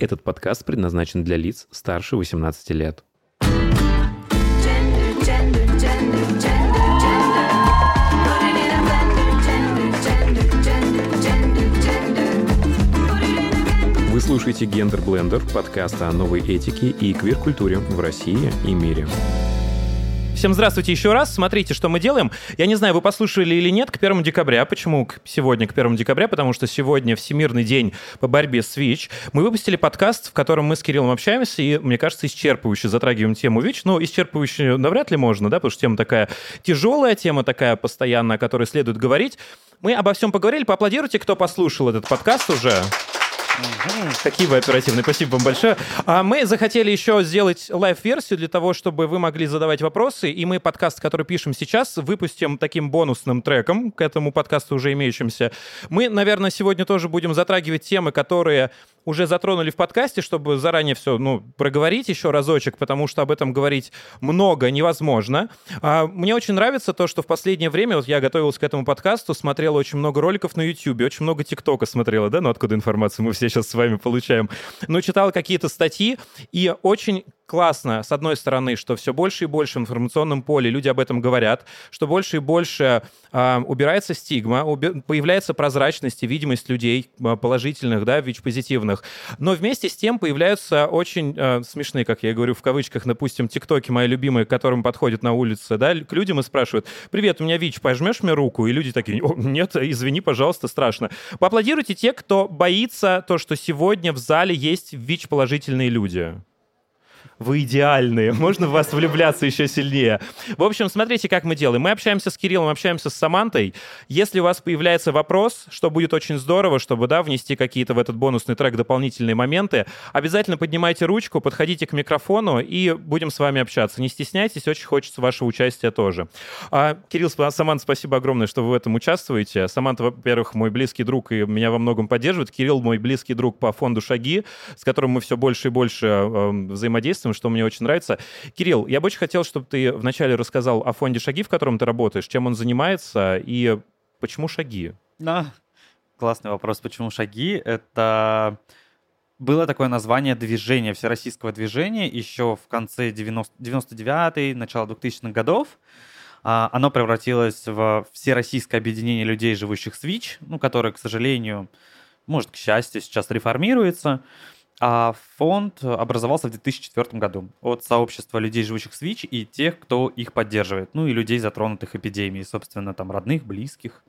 Этот подкаст предназначен для лиц старше 18 лет. Вы слушаете «Гендер Блендер» подкаст о новой этике и квир-культуре в России и мире. Всем здравствуйте еще раз. Смотрите, что мы делаем. Я не знаю, вы послушали или нет к 1 декабря. Почему сегодня к 1 декабря? Потому что сегодня Всемирный день по борьбе с ВИЧ. Мы выпустили подкаст, в котором мы с Кириллом общаемся, и, мне кажется, исчерпывающе затрагиваем тему ВИЧ. Ну, исчерпывающе навряд ли можно, да, потому что тема такая тяжелая, тема такая постоянная, о которой следует говорить. Мы обо всем поговорили. Поаплодируйте, кто послушал этот подкаст уже. Какие вы оперативные, спасибо вам большое. А мы захотели еще сделать live -версию для того, чтобы вы могли задавать вопросы, и мы подкаст, который пишем сейчас, выпустим таким бонусным треком к этому подкасту уже имеющимся. Мы, наверное, сегодня тоже будем затрагивать темы, которые уже затронули в подкасте, чтобы заранее все ну, проговорить еще разочек, потому что об этом говорить много невозможно. А, мне очень нравится то, что в последнее время, вот я готовился к этому подкасту, смотрел очень много роликов на YouTube, очень много ТикТока смотрела, да, ну откуда информацию мы все сейчас с вами получаем. Но читал какие-то статьи, и очень классно, с одной стороны, что все больше и больше в информационном поле люди об этом говорят, что больше и больше э, убирается стигма, уби- появляется прозрачность и видимость людей положительных, да, ВИЧ-позитивных. Но вместе с тем появляются очень э, смешные, как я говорю в кавычках, допустим, тиктоки мои любимые, к которым подходят на улице, да, к людям и спрашивают, привет, у меня ВИЧ, пожмешь мне руку? И люди такие, нет, извини, пожалуйста, страшно. Поаплодируйте те, кто боится то, что сегодня в зале есть ВИЧ-положительные люди вы идеальные, можно в вас влюбляться еще сильнее. В общем, смотрите, как мы делаем. Мы общаемся с Кириллом, общаемся с Самантой. Если у вас появляется вопрос, что будет очень здорово, чтобы, да, внести какие-то в этот бонусный трек дополнительные моменты, обязательно поднимайте ручку, подходите к микрофону и будем с вами общаться. Не стесняйтесь, очень хочется вашего участия тоже. А, Кирилл, Саманта, спасибо огромное, что вы в этом участвуете. Саманта, во-первых, мой близкий друг и меня во многом поддерживает. Кирилл мой близкий друг по фонду «Шаги», с которым мы все больше и больше э, взаимодействуем интересным, что мне очень нравится. Кирилл, я бы очень хотел, чтобы ты вначале рассказал о фонде «Шаги», в котором ты работаешь, чем он занимается и почему «Шаги»? Да, классный вопрос. Почему «Шаги»? Это было такое название движения, всероссийского движения еще в конце 90, 99-й, начало 2000-х годов. А, оно превратилось в всероссийское объединение людей, живущих с ВИЧ, ну, которое, к сожалению, может, к счастью, сейчас реформируется. А фонд образовался в 2004 году от сообщества людей, живущих с ВИЧ, и тех, кто их поддерживает. Ну и людей, затронутых эпидемией, собственно, там родных, близких.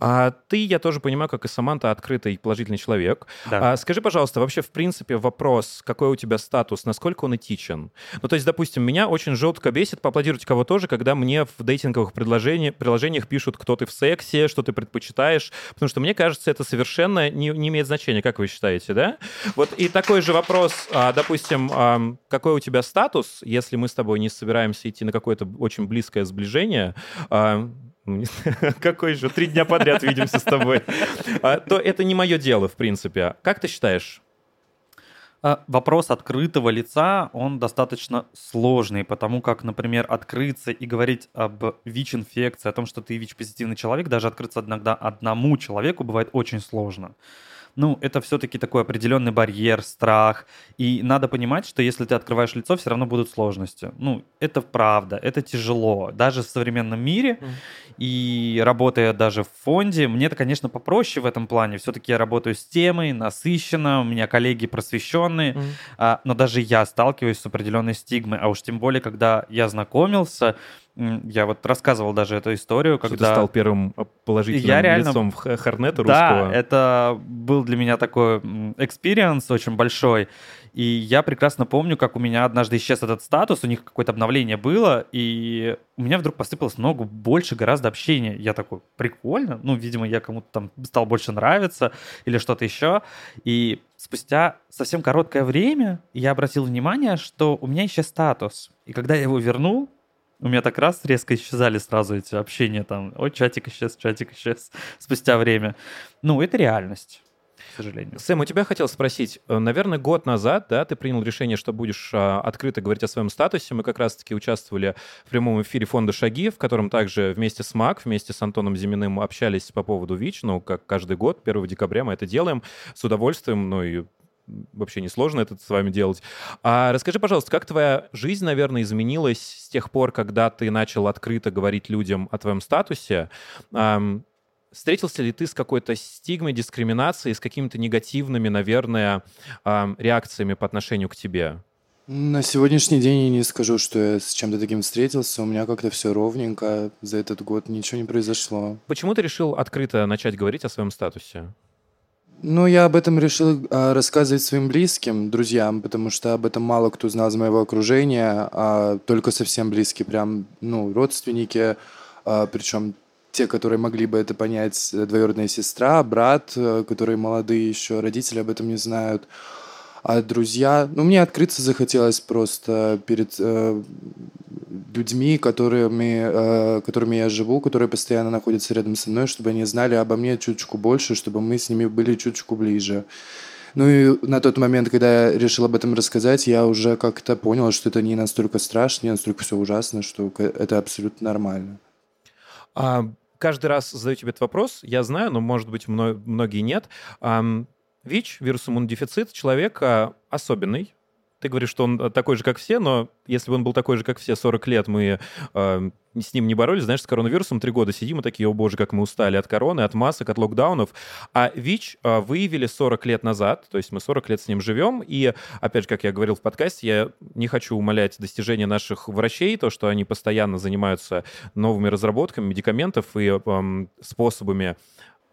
А ты, я тоже понимаю, как и Саманта, открытый положительный человек. Да. А, скажи, пожалуйста, вообще, в принципе, вопрос, какой у тебя статус, насколько он этичен? Ну, то есть, допустим, меня очень жестко бесит, поаплодировать кого тоже, когда мне в дейтинговых предложениях, приложениях пишут, кто ты в сексе, что ты предпочитаешь, потому что мне кажется, это совершенно не, не имеет значения, как вы считаете, да? Вот и такой же вопрос, а, допустим, какой у тебя статус, если мы с тобой не собираемся идти на какое-то очень близкое сближение, а, ну, какой же, три дня подряд видимся с тобой, а, то это не мое дело, в принципе. Как ты считаешь? А, вопрос открытого лица, он достаточно сложный, потому как, например, открыться и говорить об ВИЧ-инфекции, о том, что ты ВИЧ-позитивный человек, даже открыться иногда одному человеку бывает очень сложно ну, это все-таки такой определенный барьер, страх. И надо понимать, что если ты открываешь лицо, все равно будут сложности. Ну, это правда, это тяжело. Даже в современном мире. Mm. И работая даже в фонде, мне это, конечно, попроще в этом плане. Все-таки я работаю с темой, насыщенно, у меня коллеги просвещенные. Mm. А, но даже я сталкиваюсь с определенной стигмой. А уж тем более, когда я знакомился, я вот рассказывал даже эту историю, когда... Что ты стал первым положительным я реально... лицом Hornet'а русского. Да, это был для меня такой experience очень большой. И я прекрасно помню, как у меня однажды исчез этот статус, у них какое-то обновление было, и у меня вдруг посыпалось много больше гораздо общения. Я такой, прикольно, ну, видимо, я кому-то там стал больше нравиться или что-то еще. И спустя совсем короткое время я обратил внимание, что у меня исчез статус. И когда я его вернул, у меня так раз резко исчезали сразу эти общения там. Ой, чатик исчез, чатик исчез спустя время. Ну, это реальность к сожалению. Сэм, у тебя хотел спросить, э, наверное, год назад, да, ты принял решение, что будешь а, открыто говорить о своем статусе. Мы как раз-таки участвовали в прямом эфире фонда «Шаги», в котором также вместе с МАК, вместе с Антоном Зиминым общались по поводу ВИЧ, ну, как каждый год, 1 декабря мы это делаем с удовольствием, ну, и вообще не сложно это с вами делать. А расскажи, пожалуйста, как твоя жизнь, наверное, изменилась с тех пор, когда ты начал открыто говорить людям о твоем статусе? Встретился ли ты с какой-то стигмой, дискриминацией, с какими-то негативными, наверное, реакциями по отношению к тебе? На сегодняшний день я не скажу, что я с чем-то таким встретился. У меня как-то все ровненько. За этот год ничего не произошло. Почему ты решил открыто начать говорить о своем статусе? Ну, я об этом решил а, рассказывать своим близким, друзьям, потому что об этом мало кто знал из моего окружения, а только совсем близкие, прям, ну, родственники, а, причем те, которые могли бы это понять, э, двоюродная сестра, брат, э, которые молодые еще, родители об этом не знают. А друзья, ну, мне открыться захотелось просто перед э, людьми, которыми, э, которыми я живу, которые постоянно находятся рядом со мной, чтобы они знали обо мне чуточку больше, чтобы мы с ними были чуточку ближе. Ну и на тот момент, когда я решил об этом рассказать, я уже как-то понял, что это не настолько страшно, не настолько все ужасно, что это абсолютно нормально. А каждый раз задаю тебе этот вопрос, я знаю, но, может быть, многие нет. ВИЧ, вирус иммунодефицит, человек особенный, ты говоришь, что он такой же, как все, но если бы он был такой же, как все, 40 лет мы э, с ним не боролись, знаешь, с коронавирусом три года сидим и такие, о боже, как мы устали от короны, от масок, от локдаунов. А ВИЧ э, выявили 40 лет назад, то есть мы 40 лет с ним живем, и, опять же, как я говорил в подкасте, я не хочу умалять достижения наших врачей, то, что они постоянно занимаются новыми разработками медикаментов и э, способами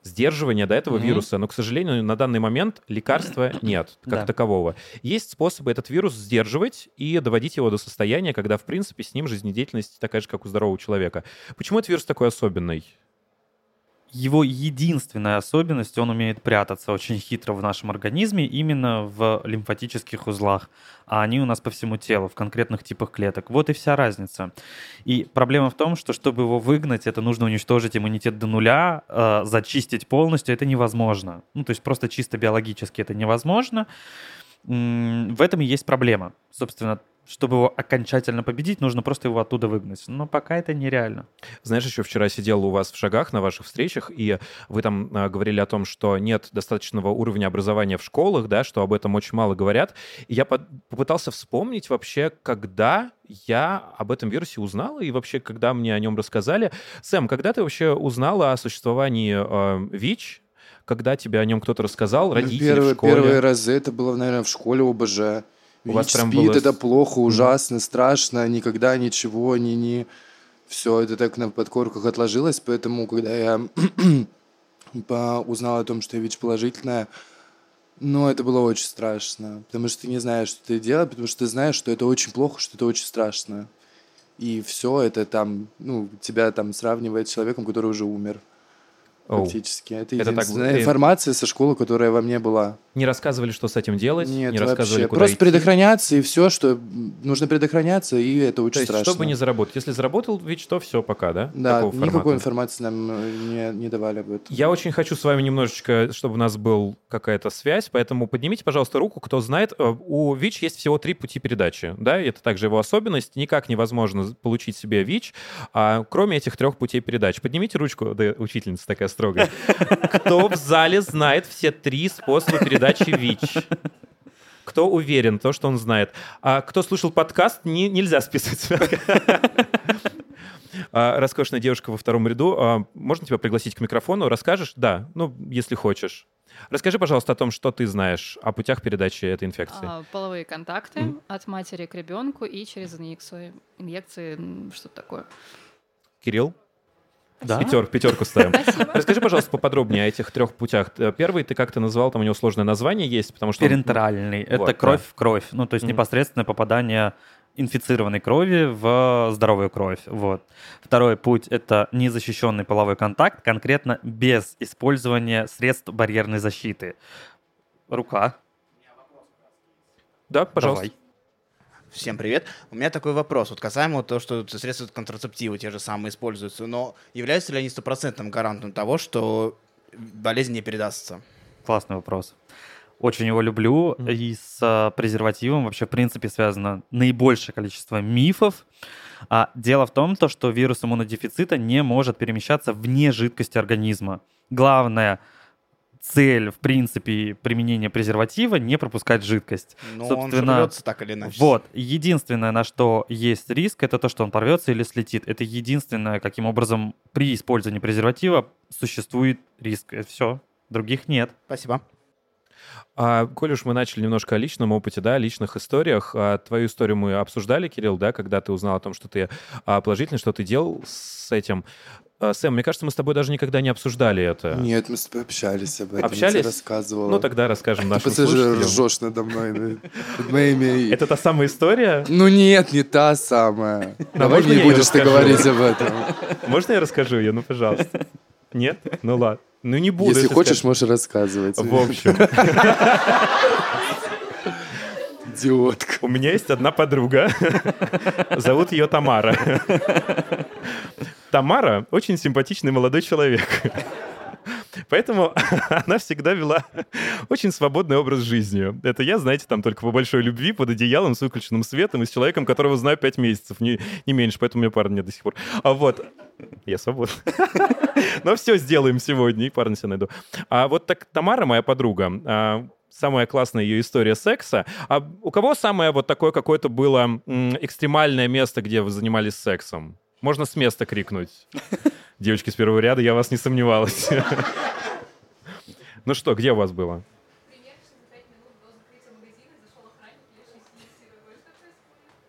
сдерживания до этого mm-hmm. вируса, но, к сожалению, на данный момент лекарства нет как да. такового. Есть способы этот вирус сдерживать и доводить его до состояния, когда, в принципе, с ним жизнедеятельность такая же, как у здорового человека. Почему этот вирус такой особенный? Его единственная особенность, он умеет прятаться очень хитро в нашем организме именно в лимфатических узлах, а они у нас по всему телу, в конкретных типах клеток. Вот и вся разница. И проблема в том, что чтобы его выгнать, это нужно уничтожить иммунитет до нуля, э, зачистить полностью, это невозможно. Ну, то есть просто чисто биологически это невозможно. В этом и есть проблема. Собственно, чтобы его окончательно победить, нужно просто его оттуда выгнать. Но пока это нереально. Знаешь, еще вчера сидел у вас в шагах на ваших встречах, и вы там э, говорили о том, что нет достаточного уровня образования в школах, да, что об этом очень мало говорят. И я под, попытался вспомнить вообще, когда я об этом вирусе узнал, и вообще, когда мне о нем рассказали. Сэм, когда ты вообще узнала о существовании э, ВИЧ, когда тебе о нем кто-то рассказал, ну, родители первые, в школе? Первые разы это было, наверное, в школе ОБЖ. У вас прям спит, было... это плохо, ужасно, страшно, никогда ничего, ни, ни... Все это так на подкорках отложилось, поэтому, когда я узнал о том, что я ВИЧ-положительная, ну, это было очень страшно, потому что ты не знаешь, что ты делаешь, потому что ты знаешь, что это очень плохо, что это очень страшно. И все это там, ну, тебя там сравнивает с человеком, который уже умер. Фактически. Это, это так... информация со школы, которая во мне была. Не рассказывали, что с этим делать? Нет, не рассказывали, куда Просто идти. предохраняться, и все, что нужно предохраняться, и это очень То есть, страшно. чтобы не заработать. Если заработал ВИЧ, то все, пока, да? Да, Такого никакой формата. информации нам э, не, не давали об этом. Я очень хочу с вами немножечко, чтобы у нас была какая-то связь, поэтому поднимите, пожалуйста, руку, кто знает. Э, у ВИЧ есть всего три пути передачи, да, это также его особенность. Никак невозможно получить себе ВИЧ, а, кроме этих трех путей передачи. Поднимите ручку, да, учительница такая строгая. Кто в зале знает все три способа передачи ВИЧ? Кто уверен, то, что он знает. А кто слушал подкаст, не, нельзя списывать. А, роскошная девушка во втором ряду. А, можно тебя пригласить к микрофону? Расскажешь? Да, ну, если хочешь. Расскажи, пожалуйста, о том, что ты знаешь о путях передачи этой инфекции. А, половые контакты от матери к ребенку и через инъекцию. Инъекции, что-то такое. Кирилл? Да? Пятер, пятерку ставим. Спасибо. Расскажи, пожалуйста, поподробнее о этих трех путях. Э, первый ты как-то назвал, там у него сложное название есть, потому что... Перентеральный. Он... Это вот, кровь да. в кровь. Ну, то есть mm-hmm. непосредственное попадание инфицированной крови в здоровую кровь. Вот. Второй путь — это незащищенный половой контакт, конкретно без использования средств барьерной защиты. Рука. Да, пожалуйста. Давай. Всем привет. У меня такой вопрос. Вот касаемо того, что средства контрацептивы те же самые используются, но являются ли они стопроцентным гарантом того, что болезнь не передастся? Классный вопрос. Очень его люблю. И с а, презервативом вообще, в принципе, связано наибольшее количество мифов. А дело в том, то, что вирус иммунодефицита не может перемещаться вне жидкости организма. Главное цель, в принципе, применения презерватива не пропускать жидкость. Но он же Собственно, рвется так или иначе. Вот. Единственное, на что есть риск, это то, что он порвется или слетит. Это единственное, каким образом при использовании презерватива существует риск. Все. Других нет. Спасибо. А, коль уж мы начали немножко о личном опыте, да, о личных историях, а, твою историю мы обсуждали, Кирилл, да, когда ты узнал о том, что ты а, положительный, что ты делал с этим. А, Сэм, мне кажется, мы с тобой даже никогда не обсуждали это. Нет, мы с тобой общались об этом. я Общались? тебе рассказывала. Ну, тогда расскажем Ты нашим пассажир слушателям. ржешь надо мной. Это та самая история? Ну нет, не та самая. Давай можно не я будешь ты говорить об этом. Можно я расскажу ее? Ну, пожалуйста. Нет? Ну, ладно. Ну, не буду. Если хочешь, можешь рассказывать. В общем, Идиотка. у меня есть одна подруга. Зовут ее Тамара. Тамара очень симпатичный молодой человек. Поэтому она всегда вела очень свободный образ жизни. Это я, знаете, там только по большой любви, под одеялом, с выключенным светом и с человеком, которого знаю пять месяцев, не, не меньше, поэтому у меня парня нет до сих пор. А вот... Я свободен. Но все сделаем сегодня, и парня себе найду. А вот так Тамара, моя подруга, а, самая классная ее история секса. А у кого самое вот такое какое-то было экстремальное место, где вы занимались сексом? Можно с места крикнуть. Девочки с первого ряда, я вас не сомневалась. Ну что, где у вас было?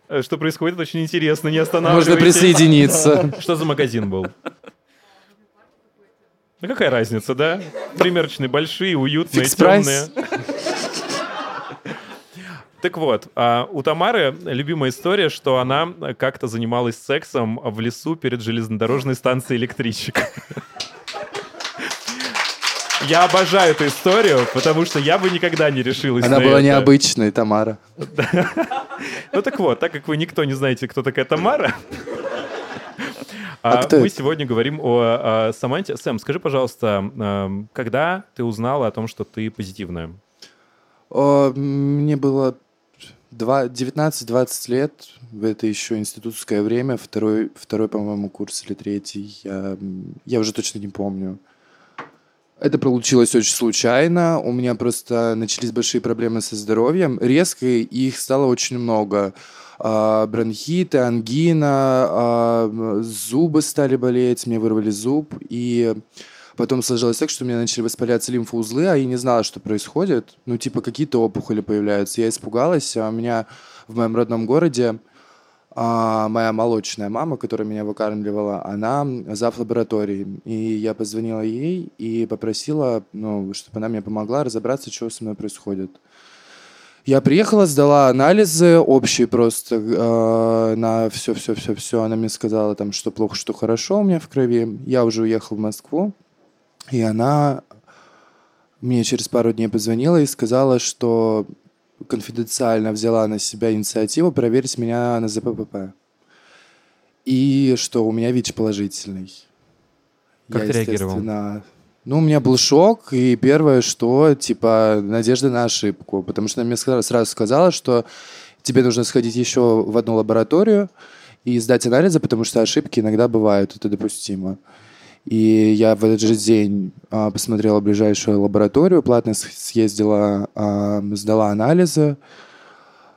Э, Что происходит, очень интересно, не останавливайтесь. Можно присоединиться. Что за магазин был? Ну какая разница, да? Примерочные большие, уютные, темные. Так вот, а, у Тамары любимая история, что она как-то занималась сексом в лесу перед железнодорожной станцией электричек. Я обожаю эту историю, потому что я бы никогда не решилась Она на была это. необычной, Тамара. Ну так вот, так как вы никто не знаете, кто такая Тамара, А а кто мы это? сегодня говорим о, о Саманте. Сэм, скажи, пожалуйста, эм, когда ты узнала о том, что ты позитивная? О, Мне было 19-20 лет. Это еще институтское время. Второй, второй по-моему, курс или третий. Я, я уже точно не помню. Это получилось очень случайно. У меня просто начались большие проблемы со здоровьем. Резко их стало очень много. А, бронхиты, ангина, а, зубы стали болеть, мне вырвали зуб. И потом сложилось так, что у меня начали воспаляться лимфоузлы, а я не знала, что происходит. Ну, типа, какие-то опухоли появляются. Я испугалась, а у меня в моем родном городе а, моя молочная мама, которая меня выкармливала, она зав. лаборатории. И я позвонила ей и попросила, ну, чтобы она мне помогла разобраться, что со мной происходит. Я приехала, сдала анализы общие просто э, на все-все-все-все. Она мне сказала, там, что плохо, что хорошо у меня в крови. Я уже уехал в Москву, и она мне через пару дней позвонила и сказала, что конфиденциально взяла на себя инициативу проверить меня на ЗППП. И что у меня ВИЧ положительный. Как Я, ты реагировал? Ну, у меня был шок, и первое, что, типа, надежда на ошибку. Потому что она мне сразу сказала, что тебе нужно сходить еще в одну лабораторию и сдать анализы, потому что ошибки иногда бывают, это допустимо. И я в этот же день а, посмотрела ближайшую лабораторию, платно съездила, а, сдала анализы.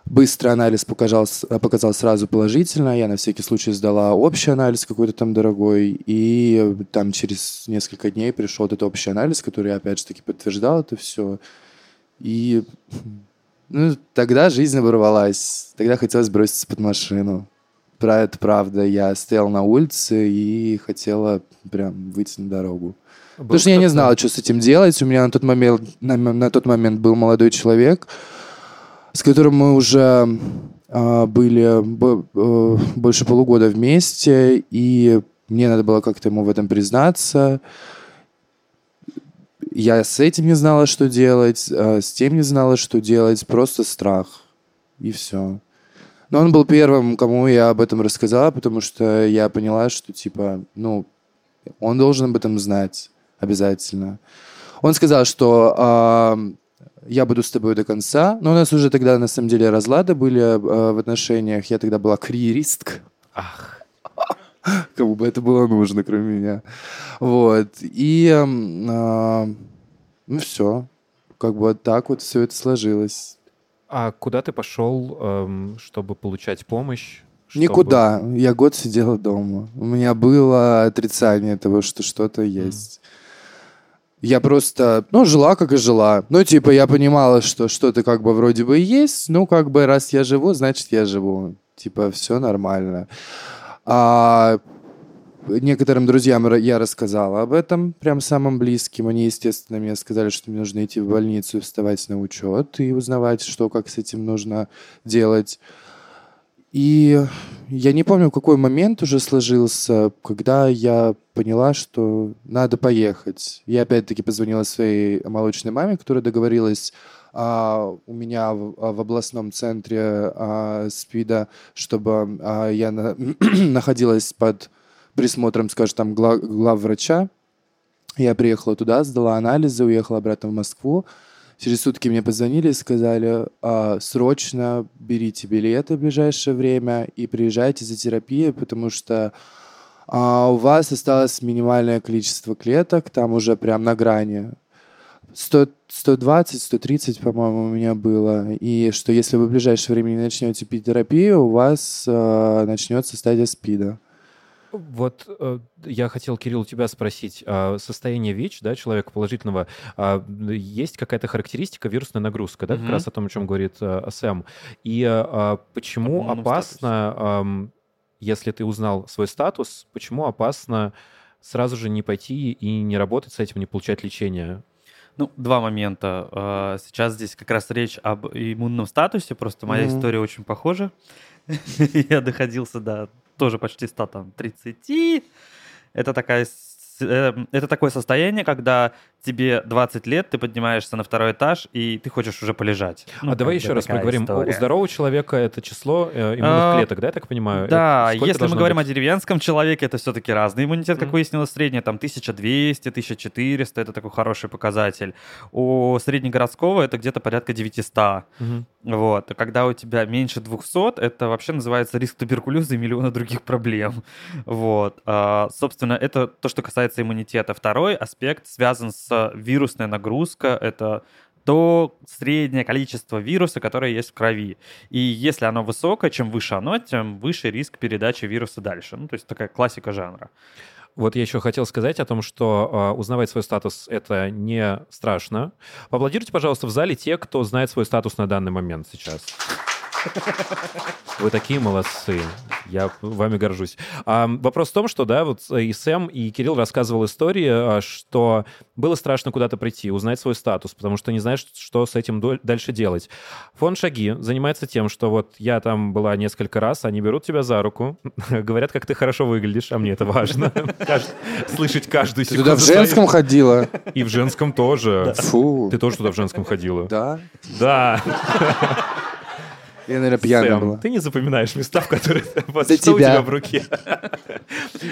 Быстрый анализ показал, показал сразу положительно. Я на всякий случай сдала общий анализ какой-то там дорогой. И там через несколько дней пришел этот общий анализ, который, опять же таки, подтверждал это все. И ну, тогда жизнь оборвалась. Тогда хотелось броситься под машину. Про это правда. Я стоял на улице и хотела прям выйти на дорогу. Потому что я не знала, что с этим делать. У меня на тот момент, на, на тот момент был молодой человек, с которым мы уже а, были бо- э, больше полугода вместе, и мне надо было как-то ему в этом признаться. Я с этим не знала, что делать, а с тем не знала, что делать, просто страх. И все. Но он был первым, кому я об этом рассказала, потому что я поняла, что, типа, ну, он должен об этом знать обязательно. Он сказал, что а, я буду с тобой до конца. Но у нас уже тогда, на самом деле, разлады были а, в отношениях. Я тогда была карьеристка. Ах, Кому бы это было нужно, кроме меня. Вот. И м, а, Ну все. Как бы вот так вот все это сложилось. А куда ты пошел, эм, чтобы получать помощь? Чтобы- Никуда. Я год сидела дома. У меня было отрицание того, что что-то есть. Я просто, ну, жила, как и жила. Ну, типа, я понимала, что что-то как бы вроде бы и есть. Ну, как бы, раз я живу, значит, я живу. Типа, все нормально. А некоторым друзьям я рассказала об этом, прям самым близким. Они, естественно, мне сказали, что мне нужно идти в больницу вставать на учет и узнавать, что, как с этим нужно делать. И я не помню, какой момент уже сложился, когда я поняла, что надо поехать. Я опять-таки позвонила своей молочной маме, которая договорилась а, у меня в, а, в областном центре а, СПИДа, чтобы а, я на- находилась под присмотром, скажем, там, гла- главврача. Я приехала туда, сдала анализы, уехала обратно в Москву. Через сутки мне позвонили и сказали, «А, срочно берите билеты в ближайшее время и приезжайте за терапией, потому что а, у вас осталось минимальное количество клеток, там уже прям на грани. 100, 120, 130, по-моему, у меня было. И что если вы в ближайшее время не начнете пить терапию, у вас а, начнется стадия СПИДа. Вот э, я хотел, Кирилл, у тебя спросить. а, Состояние ВИЧ, да, человека положительного, а, есть какая-то характеристика вирусная нагрузка, да, как Мгм. раз о том, о чем говорит э, Сэм. И э, почему опасно, ам, если ты узнал свой статус, почему опасно сразу же не пойти и не работать с этим, не получать лечение? Ну, два момента. Сейчас здесь как раз речь об иммунном статусе, просто моя Мгм. история очень похожа. Я доходился до тоже почти 100, там, 30. Это такая э, это такое состояние, когда тебе 20 лет, ты поднимаешься на второй этаж, и ты хочешь уже полежать. Ну, а давай еще раз поговорим. У- история. У здорового человека это число э, иммунных А, клеток, да, я так понимаю? Да, Это если мы говорим быть? о деревенском человеке, это все-таки разный иммунитет, как Мгм. выяснилось, средний, там 1200, 1400, это такой хороший показатель. У среднегородского это где-то порядка 900. Мгм. Вот. А когда у тебя меньше 200, это вообще называется риск туберкулеза и миллиона других проблем. Вот. А, собственно, это то, что касается иммунитета. Второй аспект связан с вирусной нагрузкой. Это то среднее количество вируса, которое есть в крови. И если оно высокое, чем выше оно, тем выше риск передачи вируса дальше. Ну, то есть такая классика жанра. Вот я еще хотел сказать о том, что а, узнавать свой статус это не страшно. Поаплодируйте, пожалуйста, в зале те, кто знает свой статус на данный момент сейчас. Вы такие молодцы. Я вами горжусь. А, вопрос в том, что, да, вот и Сэм, и Кирилл рассказывал истории, а, что было страшно куда-то прийти, узнать свой статус, потому что не знаешь, что с этим дальше делать. Фонд «Шаги» занимается тем, что вот я там была несколько раз, они берут тебя за руку, говорят, как ты хорошо выглядишь, а мне это важно. Слышать каждую Ты секунду. туда в женском ходила? И в женском тоже. Фу. Ты тоже туда в женском ходила? Да? Да. Я, наверное, пьяная Сэм, была. ты не запоминаешь места, в которые... За что у тебя. тебя в руке?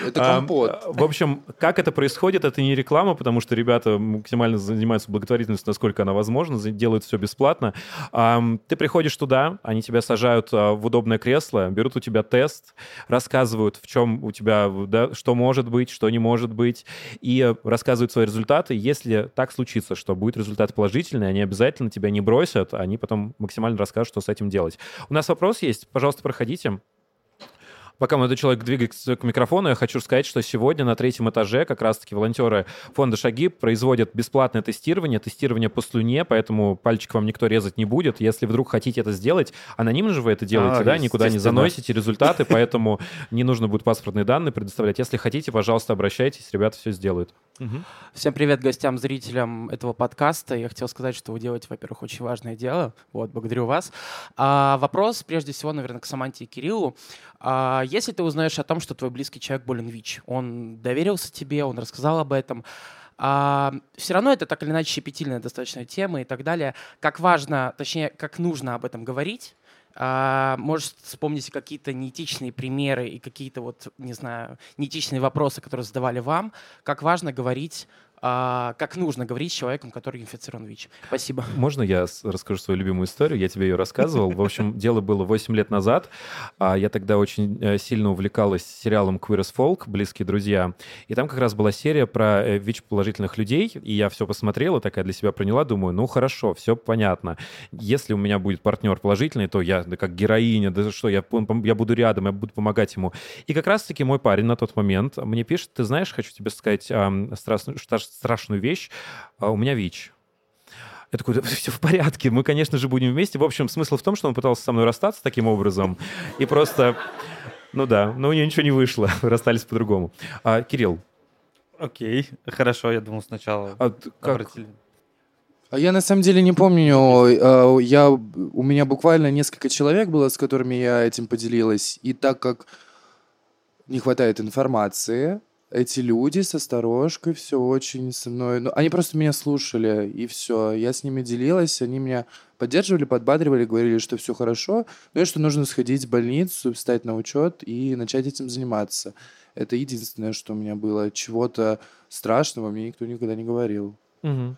Это А, компот. В общем, как это происходит, это не реклама, потому что ребята максимально занимаются благотворительностью, насколько она возможна, за- делают все бесплатно. Ам, Ты приходишь туда, они тебя сажают а, в удобное кресло, берут у тебя тест, рассказывают, в чем у тебя, да, что может быть, что не может быть, и э, рассказывают свои результаты. Если так случится, что будет результат положительный, они обязательно тебя не бросят, они потом максимально расскажут, что с этим делать. У нас вопрос есть, пожалуйста, проходите. Пока молодой человек двигается к микрофону, я хочу сказать, что сегодня на третьем этаже как раз-таки волонтеры фонда «Шаги» производят бесплатное тестирование, тестирование по слюне, поэтому пальчик вам никто резать не будет. Если вдруг хотите это сделать, анонимно же вы это делаете, А, да, никуда не заносите результаты, поэтому не нужно будет паспортные данные предоставлять. Если хотите, пожалуйста, обращайтесь, ребята все сделают. Всем привет гостям, зрителям этого подкаста. Я хотел сказать, что вы делаете, во-первых, очень важное дело. Вот, благодарю вас. А, вопрос, прежде всего, наверное, к Саманте и Кириллу. А, если ты узнаешь о том, что твой близкий человек болен ВИЧ, он доверился тебе, он рассказал об этом, все равно это так или иначе щепетильная достаточно тема и так далее. Как важно, точнее, как нужно об этом говорить, а, может, вспомните какие-то неэтичные примеры и какие-то вот, не знаю, неэтичные вопросы, которые задавали вам. Как важно говорить а, как нужно говорить с человеком, который инфицирован ВИЧ. Спасибо. Можно я расскажу свою любимую историю? Я тебе ее рассказывал. В общем, дело было 8 лет назад. А Я тогда очень э, сильно увлекалась сериалом Queer as Folk, «Близкие друзья». И там как раз была серия про э, ВИЧ-положительных людей. И я все посмотрела, такая для себя приняла, думаю, ну хорошо, все понятно. Если у меня будет партнер положительный, то я да, как героиня, да что, я, я буду рядом, я буду помогать ему. И как раз-таки мой парень на тот момент мне пишет, ты знаешь, хочу тебе сказать страшную, страшную вещь, А, у меня ВИЧ. Я такой, да, все в порядке, мы, конечно же, будем вместе. В общем, смысл в том, что он пытался со мной расстаться таким образом. И просто, ну да, но у него ничего не вышло, расстались по-другому. А, Кирилл, Окей, хорошо, я думал сначала. а как... обратили. А я на самом деле не помню. э, Я, у меня буквально несколько человек было, с которыми я этим поделилась. И так как не хватает информации, эти люди с осторожкой все очень со мной... Ну, они просто меня слушали, и все. Я с ними делилась, они меня поддерживали, подбадривали, говорили, что все хорошо, но и что нужно сходить в больницу, встать на учет и начать этим заниматься. Это единственное, что у меня было. Чего-то страшного мне никто никогда не говорил. Мгм.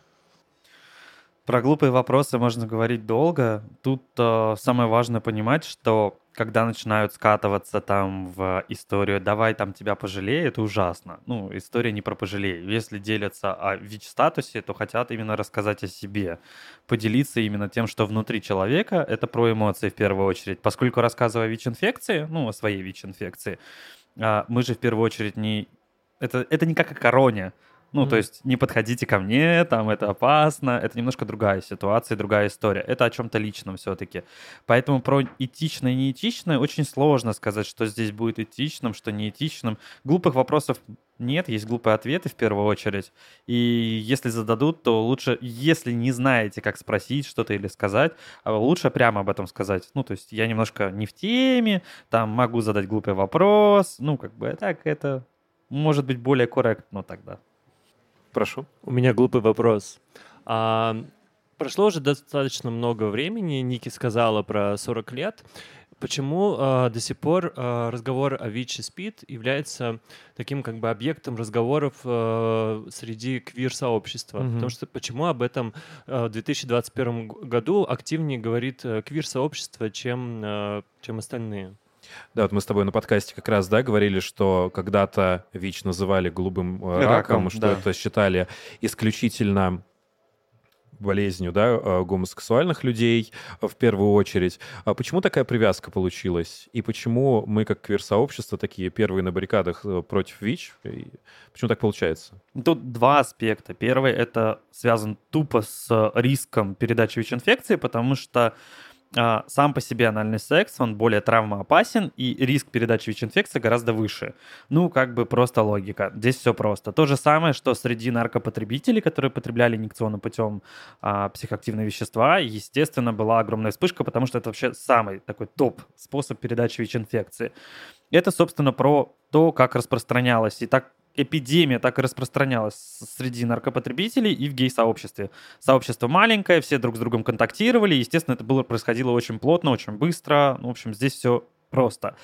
Про глупые вопросы можно говорить долго. Тут э, самое важное понимать, что когда начинают скатываться там в историю «давай там тебя пожалею», это ужасно. Ну, история не про пожалею. Если делятся о ВИЧ-статусе, то хотят именно рассказать о себе. Поделиться именно тем, что внутри человека, это про эмоции в первую очередь. Поскольку рассказывая о ВИЧ-инфекции, ну, о своей ВИЧ-инфекции, а, мы же в первую очередь не... Это, это не как о короне. Ну, то Мгм. есть не подходите ко мне, там это опасно. Это немножко другая ситуация, другая история. Это о чем-то личном все-таки. Поэтому про этичное и неэтичное очень сложно сказать, что здесь будет этичным, что неэтичным. Глупых вопросов нет, есть глупые ответы в первую очередь. И если зададут, то лучше, если не знаете, как спросить что-то или сказать, а лучше прямо об этом сказать. Ну, то есть я немножко не в теме, там могу задать глупый вопрос. Ну, как бы так это может быть более корректно тогда. Прошу. У меня глупый вопрос. А, прошло уже достаточно много времени, Ники сказала про 40 лет. Почему а, до сих пор а, разговор о ВИЧ и СПИД является таким как бы объектом разговоров а, среди квир-сообщества? Мгм. Потому что почему об этом а, в 2021 г- году активнее говорит а, квир-сообщество, чем, а, чем остальные? Да, вот мы с тобой на подкасте как раз, да, говорили, что когда-то ВИЧ называли голубым э, раком, Раком, что да. это считали исключительно болезнью, да, э, гомосексуальных людей в первую очередь. А почему такая привязка получилась? И почему мы, как квир-сообщество, такие первые на баррикадах э, против ВИЧ? И почему так получается? Тут два аспекта. Первый это связан тупо с риском передачи ВИЧ-инфекции, потому что сам по себе анальный секс, он более травмоопасен, и риск передачи ВИЧ-инфекции гораздо выше. Ну, как бы просто логика. Здесь все просто. То же самое, что среди наркопотребителей, которые потребляли инъекционным путем а, психоактивные вещества, естественно, была огромная вспышка, потому что это вообще самый такой топ способ передачи ВИЧ-инфекции. Это, собственно, про то, как распространялась и так эпидемия так и распространялась среди наркопотребителей и в гей-сообществе. Сообщество маленькое, все друг с другом контактировали, естественно, это было происходило очень плотно, очень быстро. Ну, в общем, здесь все просто.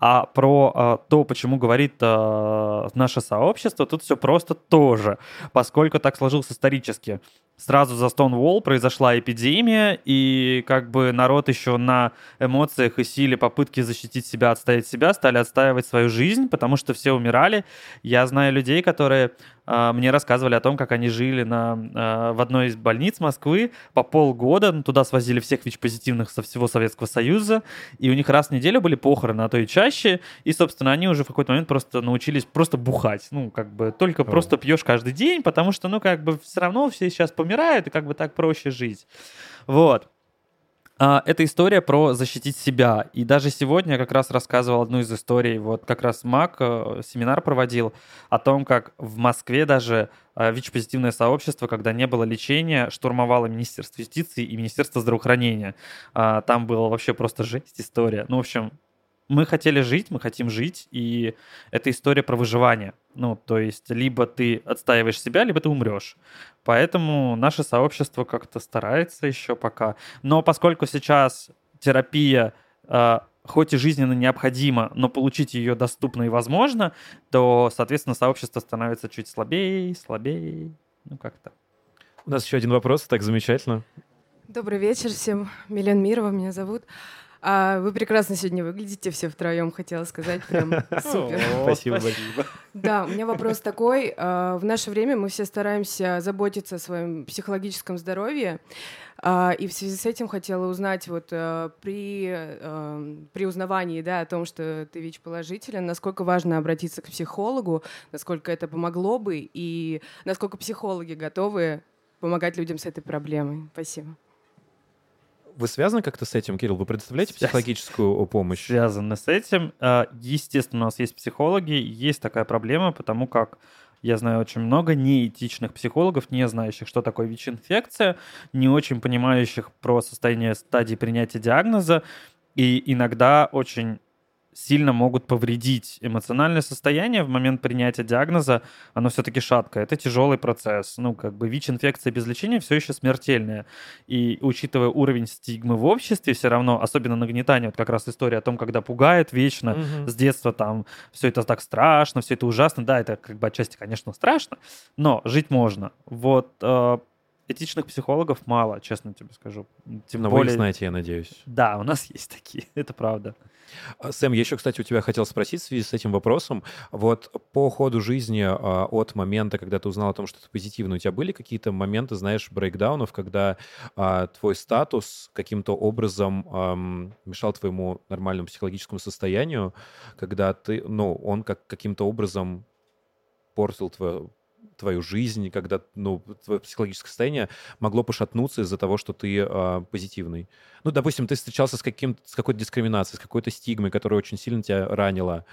А про а, то, почему говорит а, наше сообщество, тут все просто тоже, поскольку так сложилось исторически. Сразу за Stonewall произошла эпидемия, и как бы народ еще на эмоциях и силе попытки защитить себя, отстоять себя, стали отстаивать свою жизнь, потому что все умирали. Я знаю людей, которые а, мне рассказывали о том, как они жили на, а, в одной из больниц Москвы по полгода. Ну, Туда свозили всех ВИЧ-позитивных со всего Советского Союза, и у них раз в неделю были похороны, а то и чаще. И, собственно, они уже в какой-то момент просто научились просто бухать. Ну, как бы только просто пьешь каждый день, потому что, ну, как бы все равно все сейчас помирают, и как бы так проще жить. Вот. А, это история про защитить себя. И даже сегодня я как раз рассказывал одну из историй. Вот как раз МАК э, семинар проводил о том, как в Москве даже э, ВИЧ-позитивное сообщество, когда не было лечения, штурмовало Министерство юстиции и Министерство здравоохранения. А, Там была вообще просто жесть история. Ну, в общем, мы хотели жить, мы хотим жить, и это история про выживание. Ну, то есть, либо ты отстаиваешь себя, либо ты умрешь. Поэтому наше сообщество как-то старается еще пока. Но поскольку сейчас терапия э, хоть и жизненно необходимо, но получить ее доступно и возможно, то, соответственно, сообщество становится чуть слабее, слабее. Ну, как-то. У нас еще один вопрос, так замечательно. Добрый вечер всем. Милен Мирова меня зовут. А вы прекрасно сегодня выглядите все втроем, хотела сказать, прям супер. Спасибо большое. Да, у меня вопрос такой. А, В наше время мы все стараемся заботиться о своем психологическом здоровье. А, И в связи с этим хотела узнать, вот э, при, э, при узнавании да, о том, что ты ВИЧ-положителен, насколько важно обратиться к психологу, насколько это помогло бы, и насколько психологи готовы помогать людям с этой проблемой. Спасибо. Вы связаны как-то с этим, Кирилл? Вы предоставляете Связь. психологическую помощь? связаны с этим. А, Естественно, у нас есть психологи, есть такая проблема, потому как я знаю очень много неэтичных психологов, не знающих, что такое ВИЧ-инфекция, не очень понимающих про состояние стадии принятия диагноза, и иногда очень сильно могут повредить эмоциональное состояние в момент принятия диагноза, оно все-таки шаткое. Это тяжелый процесс. Ну, как бы ВИЧ-инфекция без лечения все еще смертельная. И учитывая уровень стигмы в обществе, все равно, особенно нагнетание, вот как раз история о том, когда пугает вечно, Мгм. с детства там все это так страшно, все это ужасно. Да, это как бы отчасти, конечно, страшно, но жить можно. Вот э, этичных психологов мало, честно тебе скажу. Тем Но вы их более... знаете, я надеюсь. Да, у нас есть такие, это правда. А, Сэм, я еще, кстати, у тебя хотел спросить в связи с этим вопросом. Вот по ходу жизни а, от момента, когда ты узнал о том, что ты позитивный, у тебя были какие-то моменты, знаешь, брейкдаунов, когда а, твой статус каким-то образом мешал твоему нормальному психологическому состоянию, когда ты, ну, он как каким-то образом портил твою твою жизнь, когда, ну, твое психологическое состояние могло пошатнуться из-за того, что ты а, позитивный. Ну, допустим, ты встречался с, каким с какой-то дискриминацией, с какой-то стигмой, которая очень сильно тебя ранила.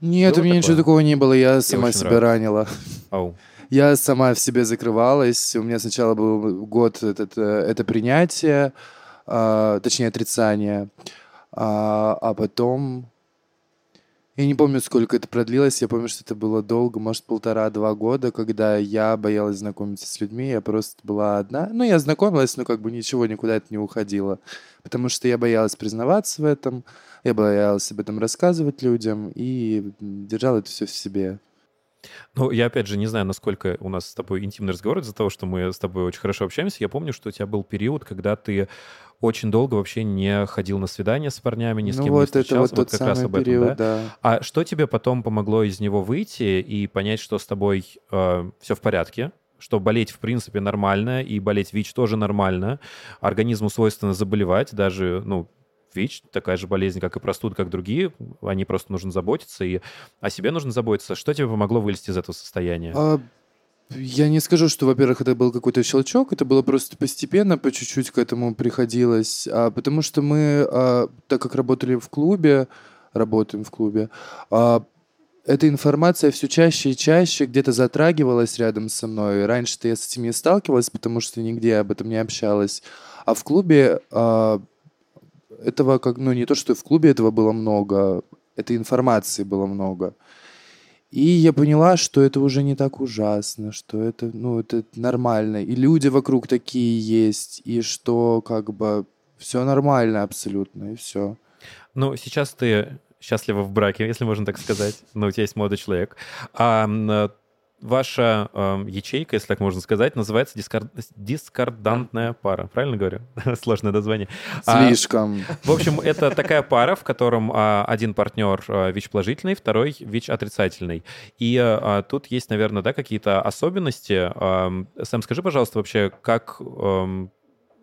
Нет, Было у меня ничего такое? такого не было, я сама очень себя ранила. Ау. Я сама в себе закрывалась. У меня сначала был год этот, э, это принятие, а, точнее отрицание, а, а потом я не помню, сколько это продлилось. Я помню, что это было долго, может полтора-два года, когда я боялась знакомиться с людьми. Я просто была одна. Ну, я знакомилась, но как бы ничего никуда это не уходило, потому что я боялась признаваться в этом, я боялась об этом рассказывать людям и держала это все в себе. Ну, я, опять же, не знаю, насколько у нас с тобой интимный разговор из-за того, что мы с тобой очень хорошо общаемся. Я помню, что у тебя был период, когда ты очень долго вообще не ходил на свидания с парнями, ни с ну кем не вот это вот встречался. тот как раз об этом, период, да? да. А что тебе потом помогло из него выйти и понять, что с тобой все в порядке? что болеть в принципе нормально, и болеть ВИЧ тоже нормально. Организму свойственно заболевать, даже, ну, ВИЧ такая же болезнь, как и простуда, как другие. О ней просто нужно заботиться, и о себе нужно заботиться. Что тебе помогло вылезти из этого состояния? А, я не скажу, что, во-первых, это был какой-то щелчок, это было просто постепенно, по чуть-чуть к этому приходилось, а, потому что мы, а, так как работали в клубе, работаем в клубе, а, эта информация все чаще и чаще где-то затрагивалась рядом со мной. Раньше-то я с этим не сталкивалась, потому что нигде об этом не общалась. А в клубе а, этого, как, ну, не то, что в клубе этого было много, этой информации было много. И я поняла, что это уже не так ужасно, что это, ну, это нормально. И люди вокруг такие есть, и что как бы все нормально абсолютно, и все. Ну, сейчас ты счастлива в браке, если можно так сказать. Но у тебя есть молодой человек. А ваша э, ячейка, если так можно сказать, называется дискор- дискордантная пара. Правильно говорю? Сложное название. А, Слишком. В общем, это такая пара, в котором а, один партнер а, ВИЧ-положительный, второй ВИЧ-отрицательный. И а, тут есть, наверное, да, какие-то особенности. Ам, Сэм, скажи, пожалуйста, вообще, как ам,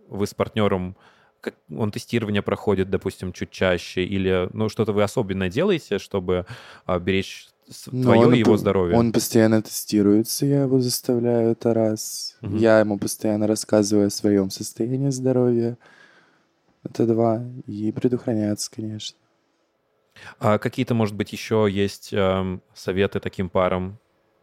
вы с партнером как он тестирование проходит, допустим, чуть чаще, или ну что-то вы особенное делаете, чтобы а, беречь твое он его здоровье? Он постоянно тестируется, я его заставляю, это раз. Мгм. Я ему постоянно рассказываю о своем состоянии здоровья. Это два. И предохраняться, конечно. А какие-то, может быть, еще есть ам, советы таким парам?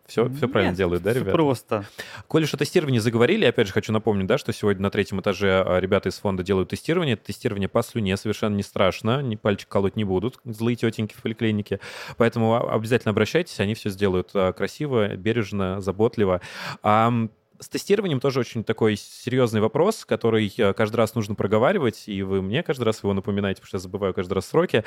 Все, все правильно Нет, делают, да, ребята? просто. Коли уж о тестировании заговорили, опять же хочу напомнить, да, что сегодня на третьем этаже а, ребята из фонда делают тестирование. Это тестирование по слюне совершенно не страшно, ни пальчик колоть не будут злые тетеньки в поликлинике. Поэтому обязательно обращайтесь, они все сделают а, красиво, бережно, заботливо. А, с тестированием тоже очень такой серьезный вопрос, который э, каждый раз нужно проговаривать, и вы мне каждый раз его напоминаете, потому что я забываю каждый раз сроки.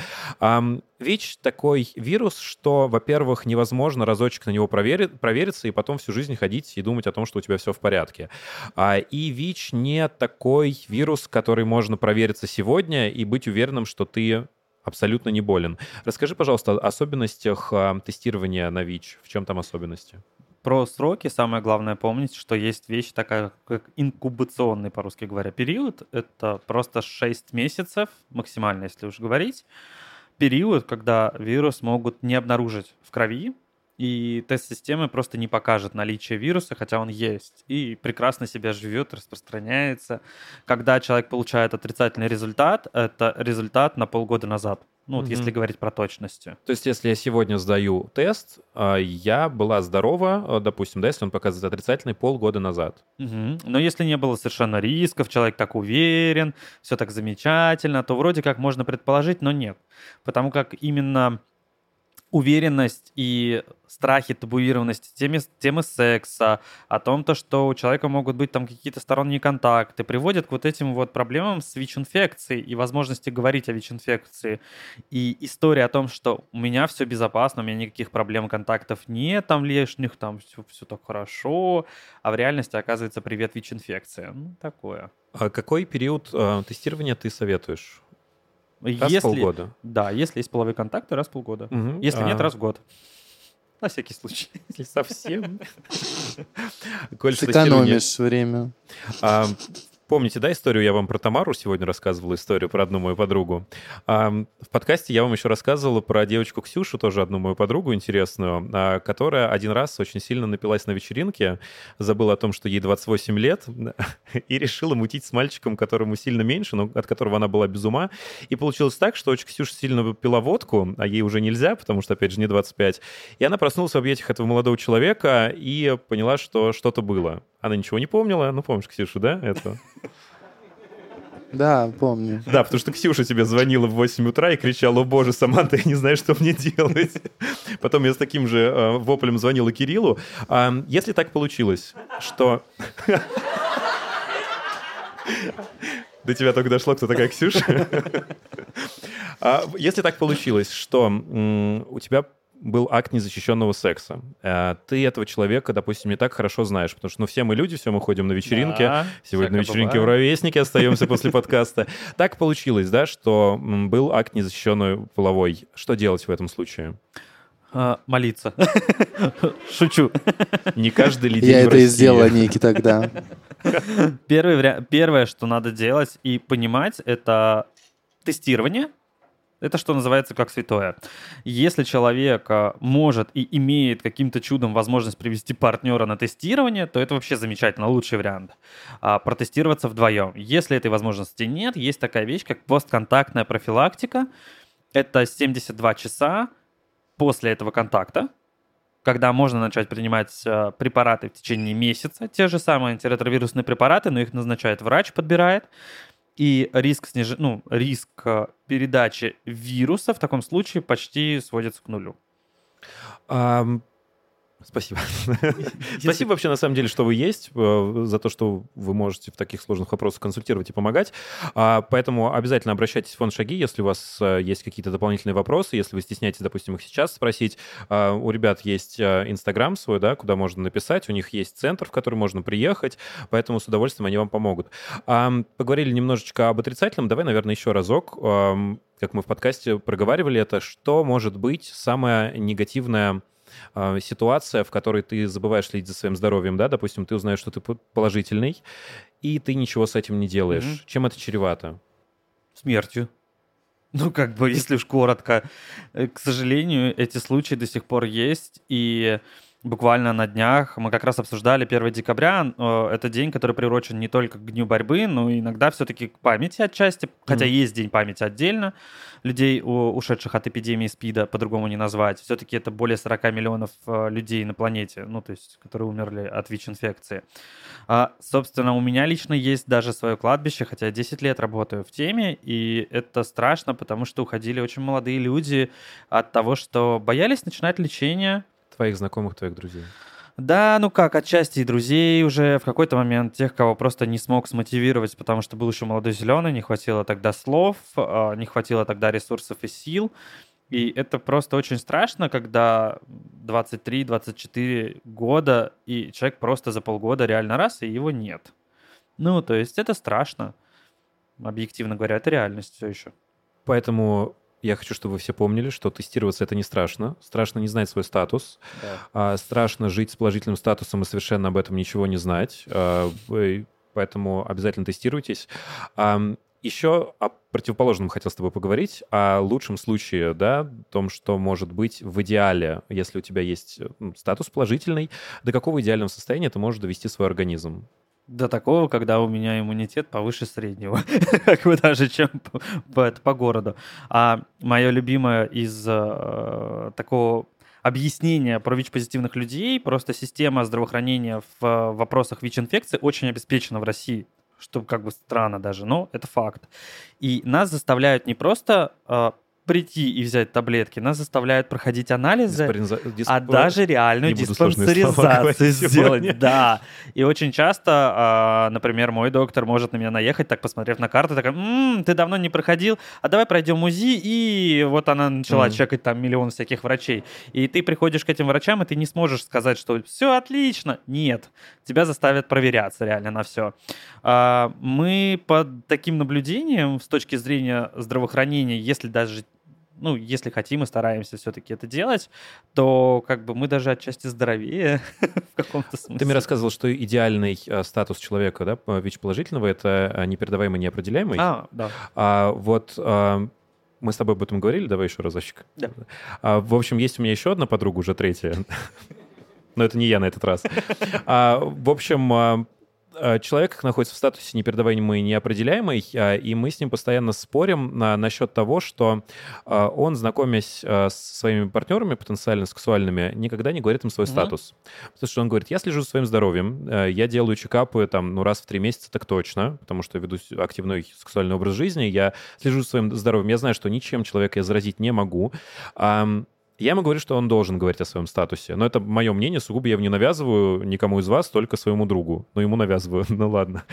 ВИЧ такой вирус, что, во-первых, невозможно разочек на него проверить, провериться и потом всю жизнь ходить и думать о том, что у тебя все в порядке. Uh, и ВИЧ не такой вирус, который можно провериться сегодня и быть уверенным, что ты абсолютно не болен. Расскажи, пожалуйста, о особенностях тестирования на ВИЧ. В чем там особенности? Про сроки самое главное помнить, что есть вещь такая, как инкубационный, по-русски говоря, период. Это просто 6 месяцев, максимально, если уж говорить. Период, когда вирус могут не обнаружить в крови, и тест системы просто не покажет наличие вируса, хотя он есть, и прекрасно себя живет, распространяется. Когда человек получает отрицательный результат, это результат на полгода назад. Ну, вот угу. если говорить про точности. То есть, если я сегодня сдаю тест, а, я была здорова, а, допустим, да, если он показывает отрицательный полгода назад. Угу. Но если не было совершенно рисков, человек так уверен, все так замечательно, то вроде как можно предположить, но нет. Потому как именно уверенность и страхи, табуированность темы, темы секса, о том, то, что у человека могут быть там какие-то сторонние контакты, приводят к вот этим вот проблемам с ВИЧ-инфекцией и возможности говорить о ВИЧ-инфекции. И история о том, что у меня все безопасно, у меня никаких проблем, контактов нет там лишних, там все, все так хорошо, а в реальности оказывается привет ВИЧ-инфекция. Ну, такое. А какой период э, тестирования ты советуешь? Раз если, в полгода. Да, если есть половые контакты, раз в полгода. Угу. Если а... нет, раз в год. На всякий случай. Если совсем. Сэкономишь время. Помните, да, историю я вам про Тамару сегодня рассказывал, историю про одну мою подругу. А, в подкасте я вам еще рассказывал про девочку Ксюшу, тоже одну мою подругу интересную, а, которая один раз очень сильно напилась на вечеринке, забыла о том, что ей 28 лет, и решила мутить с мальчиком, которому сильно меньше, но от которого она была без ума. И получилось так, что очень Ксюша сильно пила водку, а ей уже нельзя, потому что, опять же, не 25. И она проснулась в объятиях этого молодого человека и поняла, что что-то было. Она ничего не помнила. Ну, помнишь Ксюшу, да, это? Да, помню. Да, потому что Ксюша тебе звонила в 8 утра и кричала, о боже, Саманта, я не знаю, что мне делать. Потом я с таким же э, воплем звонила Кириллу. А, если так получилось, что... До тебя только дошло, кто такая Ксюша. А, если так получилось, что у тебя был акт незащищенного секса. Э, ты этого человека, допустим, не так хорошо знаешь, потому что ну, все мы люди, все мы ходим на вечеринки. Да, Сегодня на вечеринке бывает. в Ровеснике остаемся после подкаста. Так получилось, да, что был акт незащищенный половой. Что делать в этом случае? А, молиться. Шучу. Не каждый ли Я это и сделал, Ники, тогда. Первое, что надо делать и понимать, это тестирование, это что называется как святое. Если человек а, может и имеет каким-то чудом возможность привести партнера на тестирование, то это вообще замечательно, лучший вариант. А, протестироваться вдвоем. Если этой возможности нет, есть такая вещь, как постконтактная профилактика. Это 72 часа после этого контакта, когда можно начать принимать э, препараты в течение месяца, те же самые антиретровирусные препараты, но их назначает врач, подбирает и риск, сниж... ну, риск э, передачи вируса в таком случае почти сводится к нулю. Спасибо. Спасибо вообще, на самом деле, что вы есть, э, за то, что вы можете в таких сложных вопросах консультировать и помогать. А, поэтому обязательно обращайтесь в фонд «Шаги», если у вас э, есть какие-то дополнительные вопросы, если вы стесняетесь, допустим, их сейчас спросить. А, у ребят есть э, Инстаграм свой, да, куда можно написать, у них есть центр, в который можно приехать, поэтому с удовольствием они вам помогут. Поговорили немножечко об отрицательном, давай, наверное, еще разок как мы в подкасте проговаривали это, что может быть самое негативное э, ситуация, в которой ты забываешь следить за своим здоровьем, да, допустим, ты узнаешь, что ты положительный, и ты ничего с этим не делаешь. Mm-hmm. Чем это чревато? Смертью. Ну, как бы, если уж коротко. Э, к сожалению, эти случаи до сих пор есть, и буквально на днях мы как раз обсуждали 1 декабря. Это день, который приурочен не только к Дню борьбы, но иногда все-таки к памяти отчасти, mm-hmm. хотя есть День памяти отдельно людей, ушедших от эпидемии СПИДа, по-другому не назвать. Все-таки это более 40 миллионов э, людей на планете, ну, то есть, которые умерли от ВИЧ-инфекции. А, собственно, у меня лично есть даже свое кладбище, хотя я 10 лет работаю в теме, и это страшно, потому что уходили очень молодые люди от того, что боялись начинать лечение, твоих знакомых, твоих друзей? Да, ну как, отчасти и друзей уже в какой-то момент, тех, кого просто не смог смотивировать, потому что был еще молодой зеленый, не хватило тогда слов, а, не хватило тогда ресурсов и сил. И это просто очень страшно, когда 23-24 года, и человек просто за полгода реально раз, и его нет. Ну, то есть это страшно. Объективно говоря, это реальность все еще. Поэтому я хочу, чтобы вы все помнили, что тестироваться это не страшно. Страшно не знать свой статус. Да. А, страшно жить с положительным статусом и совершенно об этом ничего не знать. А, поэтому обязательно тестируйтесь. Ам, еще о противоположном хотел с тобой поговорить, о лучшем случае, да, о том, что может быть в идеале, если у тебя есть ну, статус положительный, до какого идеального состояния ты можешь довести свой организм. До такого, когда у меня иммунитет повыше среднего, как бы даже чем по, по- по городу. А мое любимое из э, такого объяснения про ВИЧ-позитивных людей, просто система здравоохранения в э, вопросах ВИЧ-инфекции очень обеспечена в России, что как бы странно даже, но это факт. И нас заставляют не просто э, прийти и взять таблетки, нас заставляют проходить анализы, Диспаренза- дисп- а даже реальную Не диспансеризацию сегодня. сделать. Да. И очень часто, а, например, мой доктор может на меня наехать, так посмотрев на карту, такая, «М, ты давно не проходил, а давай пройдем УЗИ. И вот она начала Мгм. чекать там миллион всяких врачей. И ты приходишь к этим врачам, и ты не сможешь сказать, что все отлично. Нет. Тебя заставят проверяться реально на все. Мы под таким наблюдением с точки зрения здравоохранения, если даже ну, если хотим и стараемся все-таки это делать, то как бы мы даже отчасти здоровее в каком-то смысле. Ты мне рассказывал, что идеальный э, статус человека, да, по- ВИЧ-положительного, это э, непередаваемый, неопределяемый. А, да. А вот а, мы с тобой об этом говорили, давай еще разочек. Да. А, в общем, есть у меня еще одна подруга, уже третья. Но это не я на этот раз. А, в общем, а, а, человек находится в статусе непередаваемый и неопределяемый, а, и мы с ним постоянно спорим на, насчет того, что а, он, знакомясь а, с своими партнерами потенциально сексуальными, никогда не говорит им свой Мгм. статус. Потому что он говорит, я слежу за своим здоровьем, э, я делаю чекапы там, ну, раз в три месяца, так точно, потому что веду активный сексуальный образ жизни, я слежу за своим здоровьем, я знаю, что ничем человека я заразить не могу. Я ему говорю, что он должен говорить о своем статусе. Но это мое мнение, сугубо я его не навязываю никому из вас, только своему другу. Но ему навязываю, ну ладно.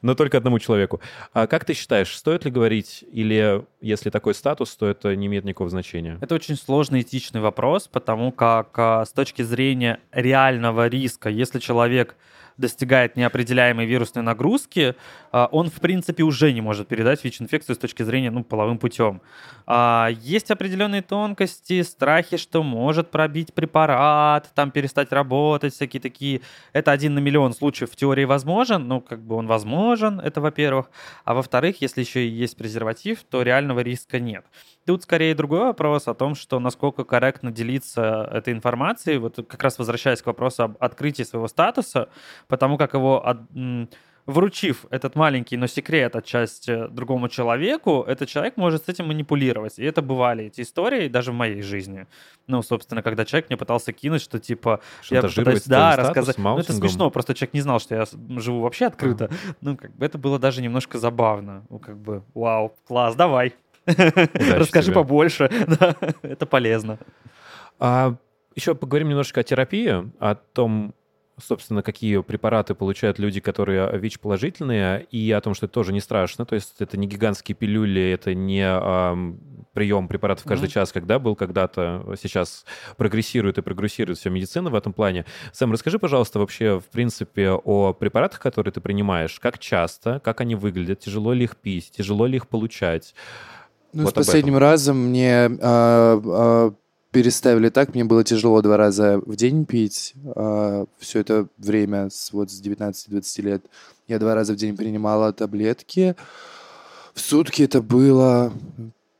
Но только одному человеку. А как ты считаешь, стоит ли говорить, или если такой статус, то это не имеет никакого значения? Это очень сложный этичный вопрос, потому как а, с точки зрения реального риска, если человек достигает неопределяемой вирусной нагрузки, а, он, в принципе, уже не может передать ВИЧ-инфекцию с точки зрения ну, половым путем. А, Есть определенные тонкости, страхи, что может пробить препарат, там перестать работать, всякие такие. Это один на миллион случаев в теории возможен, ну, как бы он возможен, это во-первых. А во-вторых, если еще и есть презерватив, то реального риска нет. Тут скорее другой вопрос о том, что насколько корректно делиться этой информацией, вот как раз возвращаясь к вопросу об открытии своего статуса, потому как его от- вручив этот маленький, но секрет отчасти другому человеку, этот человек может с этим манипулировать. И это бывали эти истории даже в моей жизни. Ну, собственно, когда человек мне пытался кинуть, что типа... я пытаюсь, да, статус рассказать. Ну, это смешно, просто человек не знал, что я живу вообще открыто. Ну, как бы это было даже немножко забавно. Ну, как бы, вау, класс, давай. Расскажи тебе. побольше. Да, это полезно. А еще поговорим немножко о терапии, о том, собственно, какие препараты получают люди, которые ВИЧ-положительные, и о том, что это тоже не страшно. То есть это не гигантские пилюли, это не ам, прием препаратов каждый Мгм. час, когда был когда-то. Сейчас прогрессирует и прогрессирует вся медицина в этом плане. Сэм, расскажи, пожалуйста, вообще, в принципе, о препаратах, которые ты принимаешь. Как часто, как они выглядят, тяжело ли их пить, тяжело ли их получать? Ну, Вот с об этом. последним разом мне а, а, переставили так, мне было тяжело два раза в день пить. все это время, с, вот с 19-20 лет, я два раза в день принимала таблетки. В сутки это было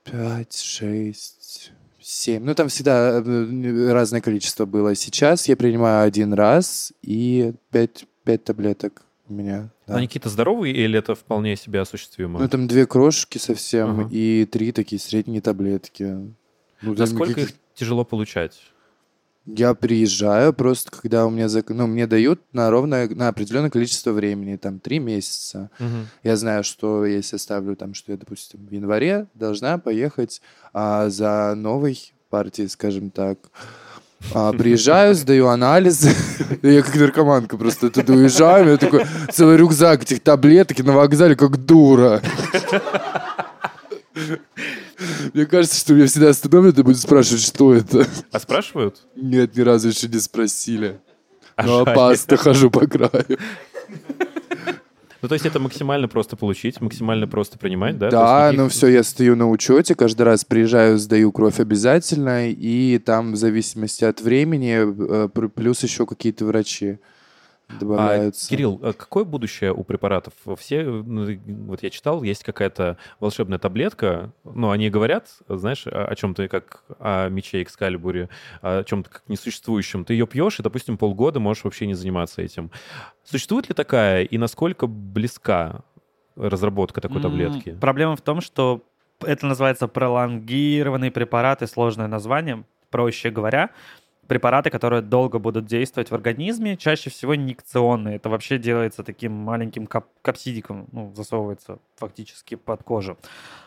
5, 6, 7. Ну, там всегда э, разное количество было. Сейчас я принимаю один раз и 5, 5 таблеток у меня. да. Они какие-то здоровые или это вполне себе осуществимо? Ну, там две крошки совсем Ага. и три такие средние таблетки. Ну, Насколько их тяжело получать? Я приезжаю просто, когда у меня... зак- Ну, мне дают на ровное, на определенное количество времени, там, три месяца. Я знаю, что если оставлю там, что я, допустим, в январе должна поехать а, за новой партией, скажем так. А, приезжаю, сдаю анализ. Я как наркоманка просто туда уезжаю. У меня такой целый рюкзак этих таблеток и на вокзале как дура. Мне кажется, что меня всегда остановят и будут спрашивать, что это. А спрашивают? Нет, ни разу еще не спросили. А Но жаль. опасно хожу по краю. Ну, то есть это максимально просто получить, максимально просто принимать, да? Да, есть ну никаких- все, я стою на учете, каждый раз приезжаю, сдаю кровь обязательно, и там в зависимости от времени э, плюс еще какие-то врачи А, добавляются. Кирилл, а какое будущее у препаратов? Все, ну, вот я читал, есть какая-то волшебная таблетка, ну, они говорят, знаешь, о, о чем-то, как о мече Экскалибуре, о чем-то как несуществующем. Ты ее пьешь, и, допустим, полгода можешь вообще не заниматься этим. Существует ли такая, и насколько близка разработка такой таблетки? Проблема в том, что это называется пролонгированные препараты, сложное название, проще говоря. Препараты, которые долго будут действовать в организме, чаще всего инъекционные. Это вообще делается таким маленьким кап- капсидиком, ну, засовывается фактически под кожу.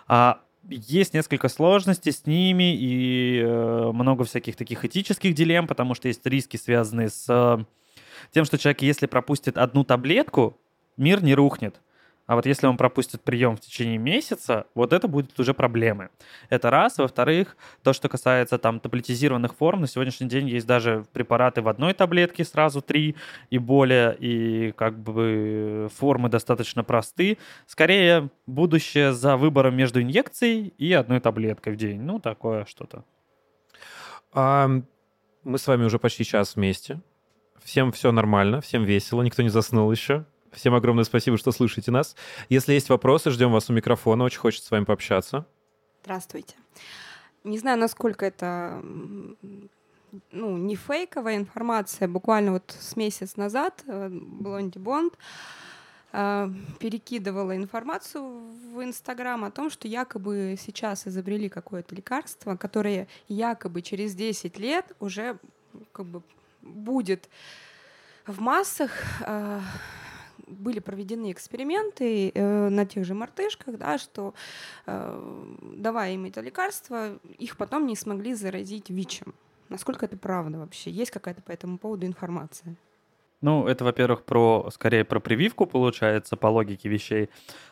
А есть несколько сложностей с ними и э, много всяких таких этических дилемм, потому что есть риски, связанные с э, тем, что человек, если пропустит одну таблетку, мир не рухнет. А вот если он пропустит прием в течение месяца, вот это будет уже проблемы. Это раз. Во-вторых, то, что касается там таблетизированных форм, на сегодняшний день есть даже препараты в одной таблетке сразу три и более, и как бы формы достаточно просты. Скорее, будущее за выбором между инъекцией и одной таблеткой в день. Ну, такое что-то. А, мы с вами уже почти час вместе. Всем все нормально, всем весело, никто не заснул еще. Всем огромное спасибо, что слышите нас. Если есть вопросы, ждем вас у микрофона. Очень хочется с вами пообщаться. Здравствуйте. Не знаю, насколько это ну, не фейковая информация. Буквально вот с месяц назад э, Блонди Бонд э, перекидывала информацию в Инстаграм о том, что якобы сейчас изобрели какое-то лекарство, которое якобы через 10 лет уже как бы будет в массах. Были проведены эксперименты э, на тех же мартышках, да, что э, давая им это лекарство, их потом не смогли заразить ВИЧем. Насколько это правда вообще? Есть какая-то по этому поводу информация? Ну, это, во-первых, про скорее про прививку получается по логике вещей.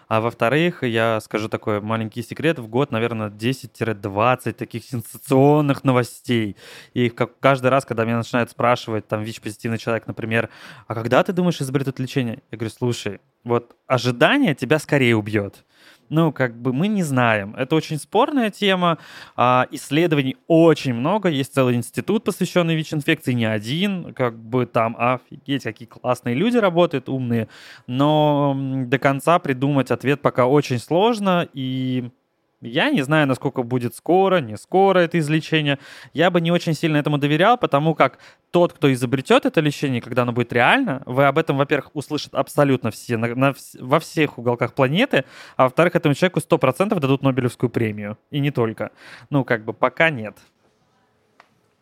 А во-вторых, я скажу такой маленький секрет. В год, наверное, 10-20 таких сенсационных новостей. И как каждый раз, когда меня начинают спрашивать, там, ВИЧ-позитивный человек, например, а когда ты думаешь изобретут лечение? Я говорю, слушай, вот ожидание тебя скорее убьет. Ну, как бы мы не знаем. Это очень спорная тема. А, исследований очень много. Есть целый институт, посвященный ВИЧ-инфекции, не один. Как бы там, офигеть, какие классные люди работают, умные. Но до конца придумать ответ пока очень сложно. И я не знаю, насколько будет скоро, не скоро это излечение. Я бы не очень сильно этому доверял, потому как тот, кто изобретет это лечение, когда оно будет реально, вы об этом, во-первых, услышат абсолютно все, на- на во всех уголках планеты, а во-вторых, этому человеку 100% дадут Нобелевскую премию. И не только. Ну, как бы пока нет.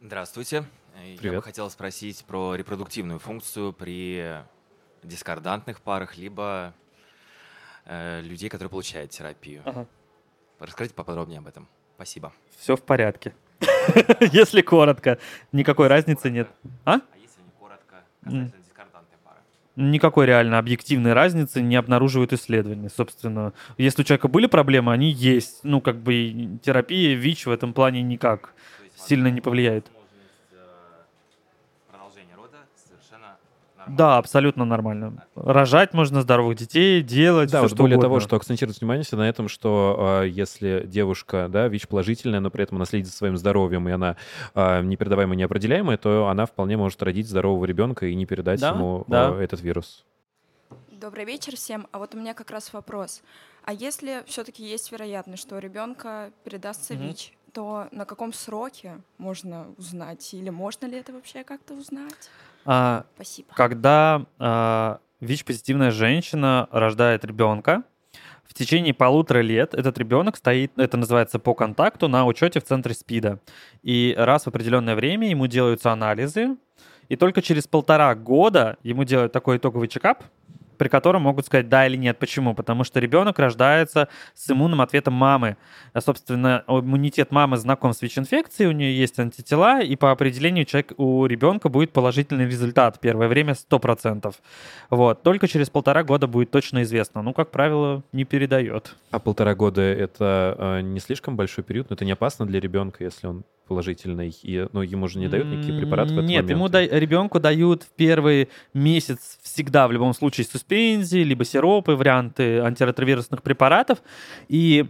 Здравствуйте. Э, Я Привет. бы хотел спросить про репродуктивную функцию при дискордантных парах, либо э, людей, которые получают терапию. Ага. Расскажите поподробнее об этом. Спасибо. Все в порядке. Если коротко, никакой разницы нет. А? А? Никакой реально объективной разницы не обнаруживают исследования. Собственно, если у человека были проблемы, они есть. Ну, как бы терапия, ВИЧ в этом плане никак сильно не повлияет. возможность, э, продолжения рода совершенно нормально. Да, абсолютно нормально. Рожать можно здоровых детей, делать Да, всё, вот что более угодно. того, что акцентирует внимание на этом, что э, если девушка, да, ВИЧ-положительная, но при этом она следит за своим здоровьем, и она э, непередаваемая, неопределяемая, то она вполне может родить здорового ребенка и не передать Да, ему э, да. этот вирус. Добрый вечер всем. А вот у меня как раз вопрос. А если все-таки есть вероятность, что у ребенка передастся Мгм. ВИЧ, то на каком сроке можно узнать? Или можно ли это вообще как-то узнать? А, Спасибо. когда а, ВИЧ-позитивная женщина рождает ребенка, в течение полутора лет этот ребенок стоит, это называется по контакту, на учете в центре СПИДа. И раз в определенное время ему делаются анализы, и только через полтора года ему делают такой итоговый чекап, при котором могут сказать да или нет. Почему? Потому что ребенок рождается с иммунным ответом мамы. А, собственно, иммунитет мамы знаком с ВИЧ-инфекцией, у нее есть антитела, и по определению человек, у ребенка будет положительный результат. Первое время 100%. Вот. Только через полтора года будет точно известно. Ну, как правило, не передает. А полтора года — это э, не слишком большой период? Но это не опасно для ребенка, если он положительный, и ну, ему же не дают никакие препараты в этот Нет, момент? ему да, ребенку дают в первый месяц всегда в любом случае суспензии, либо сиропы, варианты антиретровирусных препаратов. И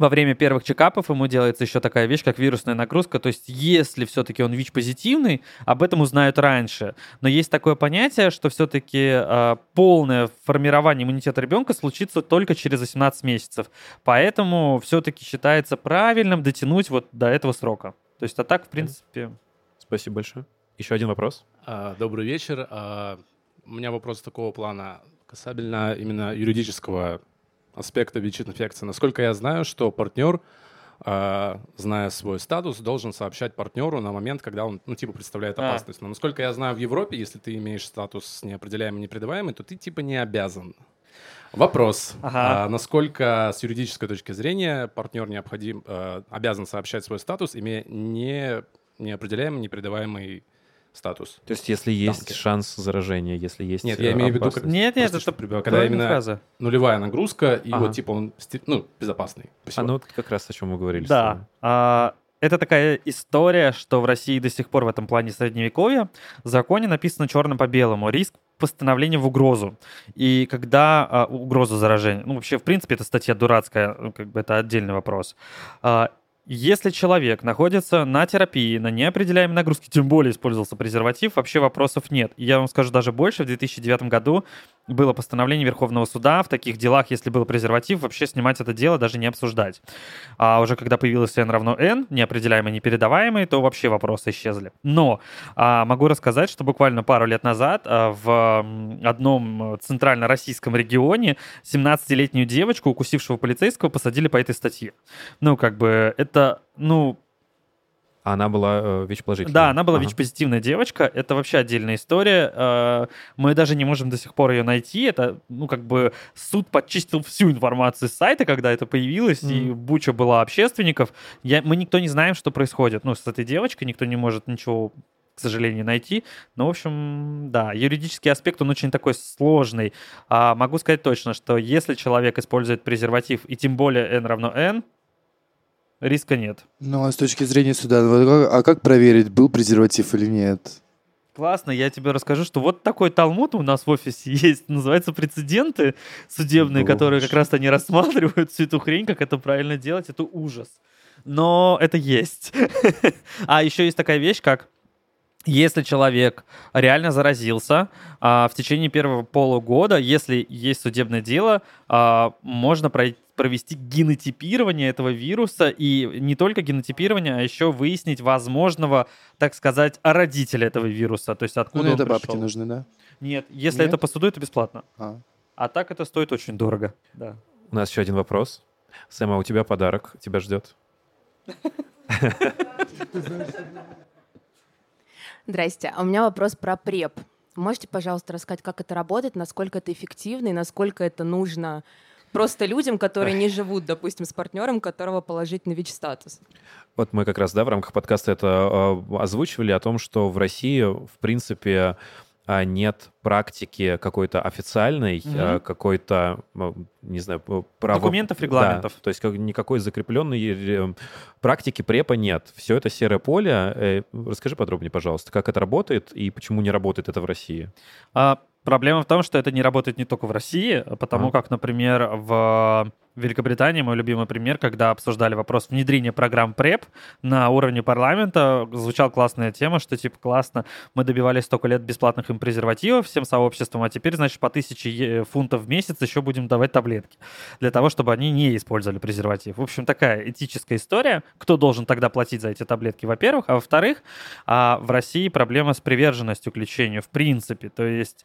во время первых чекапов ему делается еще такая вещь, как вирусная нагрузка. То есть, если все-таки он ВИЧ-позитивный, об этом узнают раньше. Но есть такое понятие, что все-таки э, полное формирование иммунитета ребенка случится только через 18 месяцев. Поэтому все-таки считается правильным дотянуть вот до этого срока. То есть, а так, в принципе... Спасибо большое. Еще один вопрос. А, Добрый вечер. А, У меня вопрос такого плана касательно именно юридического аспекта ВИЧ-инфекции. Насколько я знаю, что партнер, а, зная свой статус, должен сообщать партнеру на момент, когда он, ну, типа, представляет А. опасность. Но насколько я знаю, в Европе, если ты имеешь статус неопределяемый, непредаваемый, то ты, типа, не обязан. Вопрос. Ага. А, насколько с юридической точки зрения партнер необходим, а, обязан сообщать свой статус, имея не неопределяемый, непредаваемый статус? То есть, если есть Танки. шанс заражения, если есть Нет, э, я имею в виду, как... Нет, нет, это чтобы прибавить, правильная когда именно фраза. нулевая нагрузка, и Ага. вот типа он ну, безопасный. А Спасибо. ну, вот как раз о чем мы говорили. Да. А, это такая история, что в России до сих пор в этом плане средневековья в законе написано черным по белому. Риск постановления в угрозу. И когда а, угроза заражения, ну вообще в принципе эта статья дурацкая, ну, как бы это отдельный вопрос. А, если человек находится на терапии, на неопределяемой нагрузке, тем более использовался презерватив, вообще вопросов нет. Я вам скажу даже больше, в 2009 году было постановление Верховного суда в таких делах, если был презерватив, вообще снимать это дело, даже не обсуждать. А уже когда появилось n равно n, неопределяемый, непередаваемый, то вообще вопросы исчезли. Но а, могу рассказать, что буквально пару лет назад а, в одном центрально-российском регионе 17-летнюю девочку, укусившего полицейского, посадили по этой статье. Ну, как бы, это, ну, она была э, ВИЧ-положительной? да, она была Ага. ВИЧ-позитивная девочка. Это вообще отдельная история. Э, Мы даже не можем до сих пор ее найти. Это, ну, как бы суд подчистил всю информацию с сайта, когда это появилось, и буча была общественников. Я, мы никто не знаем, что происходит. Ну, с этой девочкой никто не может ничего к сожалению, найти. Но, в общем, да, юридический аспект, он очень такой сложный. А могу сказать точно, что если человек использует презерватив, и тем более n равно n, риска нет. Ну, а с точки зрения суда, а как проверить, был презерватив или нет? Классно, я тебе расскажу, что вот такой талмуд у нас в офисе есть, называется прецеденты судебные, которые как раз они рассматривают всю эту хрень, как это правильно делать, это ужас. Но это есть. А еще есть такая вещь, как если человек реально заразился а, в течение первого полугода, если есть судебное дело, а, можно прой- провести генотипирование этого вируса и не только генотипирование, а еще выяснить возможного, так сказать, родителя этого вируса, то есть Ну, откуда на он это бабки пришел. нужны, да? Нет, если Нет? это по суду, это бесплатно. А. А так это стоит очень дорого. Да. У нас еще один вопрос. Сэм, а у тебя подарок тебя ждет. Здрасте. А у меня вопрос про преп. Можете, пожалуйста, рассказать, как это работает, насколько это эффективно и насколько это нужно просто людям, которые не живут, допустим, с партнером, которого положительный ВИЧ-статус? Вот мы как раз, да, в рамках подкаста это э, озвучивали о том, что в России, в принципе, а, нет практики какой-то официальной, а, какой-то, не знаю, п- право... Документов, Да, регламентов. то есть как- никакой закрепленной э, практики препа нет. Все это серое поле. Э, Расскажи подробнее, пожалуйста, как это работает и почему не работает это в России? А проблема в том, что это не работает не только в России, а потому Ага. как, например, в Великобритании, мой любимый пример, когда обсуждали вопрос внедрения программ ПРЕП на уровне парламента, звучала классная тема, что типа классно, мы добивались столько лет бесплатных им презервативов всем сообществом, а теперь, значит, по тысяче фунтов в месяц еще будем давать таблетки для того, чтобы они не использовали презерватив. В общем, такая этическая история. Кто должен тогда платить за эти таблетки, во-первых, а во-вторых, а в России проблема с приверженностью к лечению в принципе. То есть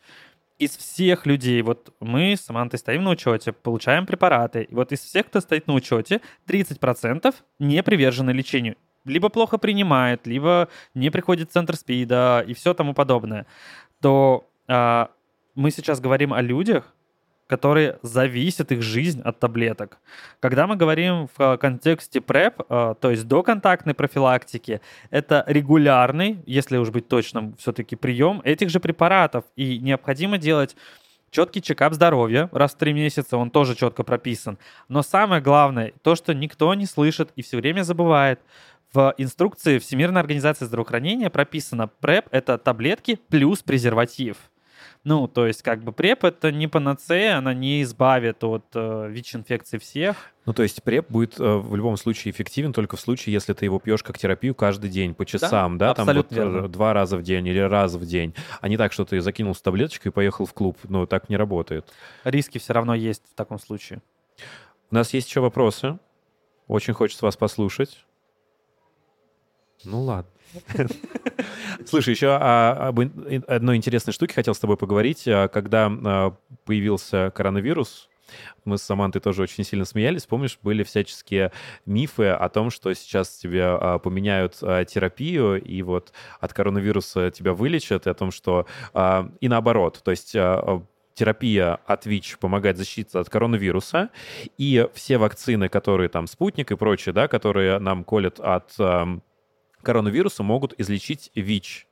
из всех людей, вот мы с Самантой стоим на учете, получаем препараты, и вот из всех, кто стоит на учете, 30% не привержены лечению. Либо плохо принимает, либо не приходит в центр СПИДа и все тому подобное. То а, мы сейчас говорим о людях, которые зависят их жизнь от таблеток. Когда мы говорим в э, контексте ПрЭП, э, то есть доконтактной профилактики, это регулярный, если уж быть точным, все-таки прием этих же препаратов. И необходимо делать четкий чекап здоровья раз в три месяца, он тоже четко прописан. Но самое главное, то, что никто не слышит и все время забывает, в инструкции Всемирной организации здравоохранения прописано ПрЭП — это таблетки плюс презерватив. Ну, то есть, как бы преп это не панацея, она не избавит от э, ВИЧ-инфекции всех. Ну, то есть преп будет э, в любом случае эффективен только в случае, если ты его пьешь как терапию каждый день по часам, да? да? Там вот верно. два раза в день или раз в день. А не так, что ты закинул с таблеточкой и поехал в клуб. Ну, так не работает. Риски все равно есть в таком случае. У нас есть еще вопросы. Очень хочется вас послушать. Ну ладно. Слушай, еще об одной интересной штуке хотел с тобой поговорить. А, когда а, появился коронавирус, мы с Самантой тоже очень сильно смеялись. Помнишь, были всяческие мифы о том, что сейчас тебе а, поменяют терапию, и вот от коронавируса тебя вылечат, и о том, что... и наоборот, то есть терапия от ВИЧ помогает защититься от коронавируса, и все вакцины, которые там спутник и прочее, да, которые нам колят от коронавируса могут излечить ВИЧ.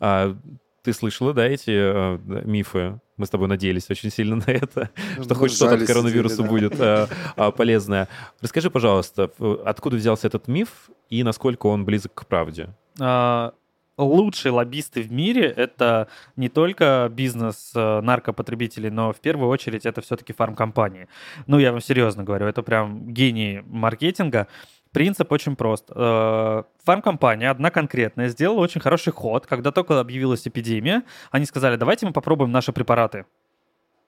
А, ты слышала, да, эти э, мифы? Мы с тобой надеялись очень сильно на это, ну, что хоть что-то от коронавируса сидели, да. будет э, э, полезное. Расскажи, пожалуйста, откуда взялся этот миф и насколько он близок к правде? А, лучшие лоббисты в мире — это не только бизнес э, наркопотребителей, но в первую очередь это все-таки фармкомпании. Ну, я вам серьезно говорю, это прям гении маркетинга. Принцип очень прост. Э, фармкомпания, одна конкретная, сделала очень хороший ход. Когда только объявилась эпидемия, они сказали, давайте мы попробуем наши препараты.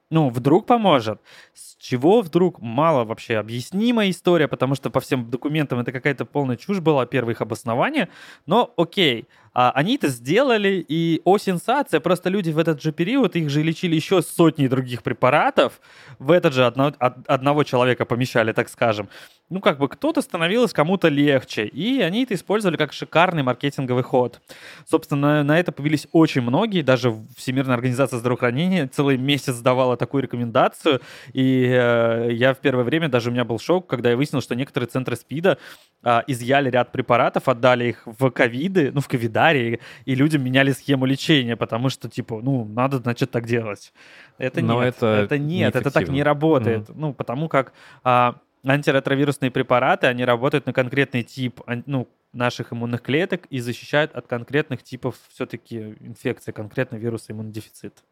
Ну, вдруг поможет. С чего вдруг мало вообще объяснимая история, потому что по всем документам это какая-то полная чушь была, первое их обоснование. Но окей, а они это сделали, и о сенсация, просто люди в этот же период, их же лечили еще сотни других препаратов, в этот же одно, одного человека помещали, так скажем. Ну, как бы кто-то становилось кому-то легче, и они это использовали как шикарный маркетинговый ход. Собственно, на, на это повелись очень многие, даже Всемирная организация здравоохранения целый месяц давала такую рекомендацию, и э, я в первое время, даже у меня был шок, когда я выяснил, что некоторые центры СПИДа э, изъяли ряд препаратов, отдали их в ковиды, ну, в ковида, сценарий, и людям меняли схему лечения, потому что, типа, ну, надо, значит, так делать. Это Но нет, это, это нет, это так не работает. Mm. Ну, потому как а, антиретровирусные препараты, они работают на конкретный тип, ну, наших иммунных клеток и защищают от конкретных типов все-таки инфекции, конкретно вируса иммунодефицита.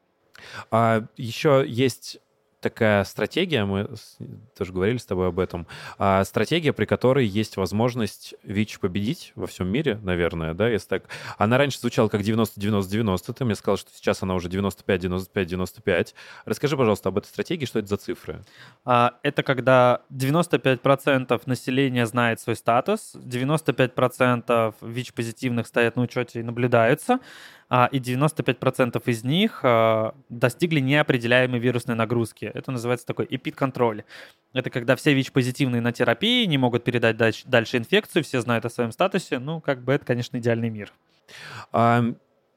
А, еще есть такая стратегия, мы тоже говорили с тобой об этом, а, стратегия, при которой есть возможность ВИЧ победить во всем мире, наверное, да, если так. Она раньше звучала как 90-90-90, ты мне сказал, что сейчас она уже 95-95-95. Расскажи, пожалуйста, об этой стратегии, что это за цифры? А, это когда 95% населения знает свой статус, 95% ВИЧ-позитивных стоят на учете и наблюдаются, а, и 95% из них а, достигли неопределяемой вирусной нагрузки. Это называется такой эпид-контроль. Это когда все ВИЧ-позитивные на терапии не могут передать дальше инфекцию, все знают о своем статусе. Ну, как бы это, конечно, идеальный мир. А,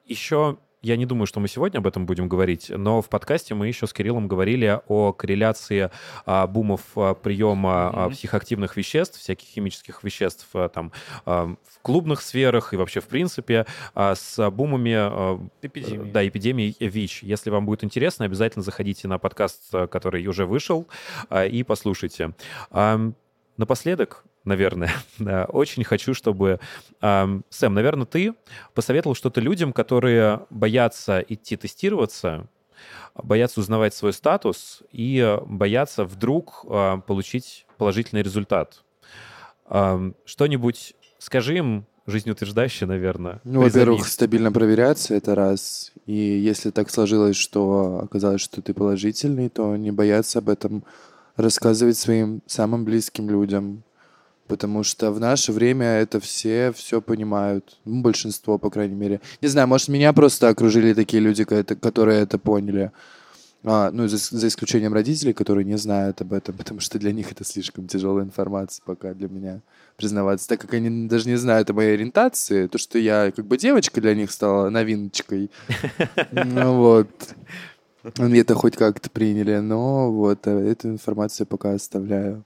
еще я не думаю, что мы сегодня об этом будем говорить, но в подкасте мы еще с Кириллом говорили о корреляции а, бумов а, приема mm-hmm. психоактивных веществ, всяких химических веществ а, там а, в клубных сферах и вообще в принципе а, с бумами а, эпидемии. Да, эпидемии ВИЧ. Если вам будет интересно, обязательно заходите на подкаст, который уже вышел, а, и послушайте. А, напоследок наверное. Да, очень хочу, чтобы... Сэм, наверное, ты посоветовал что-то людям, которые боятся идти тестироваться, боятся узнавать свой статус и боятся вдруг э, получить положительный результат. Что-нибудь скажи им, жизнеутверждающее, наверное. Ну, во-первых, стабильно проверяться, это раз. И если так сложилось, что оказалось, что ты положительный, то не бояться об этом рассказывать своим самым близким людям, потому что в наше время это все все понимают, ну, большинство, по крайней мере. Не знаю, может, меня просто окружили такие люди, которые это поняли. А, ну, за, за исключением родителей, которые не знают об этом, потому что для них это слишком тяжелая информация пока для меня признаваться, так как они даже не знают о моей ориентации, то, что я как бы девочка для них стала новиночкой. Ну вот. Они это хоть как-то приняли, но вот э, эту информацию пока оставляю.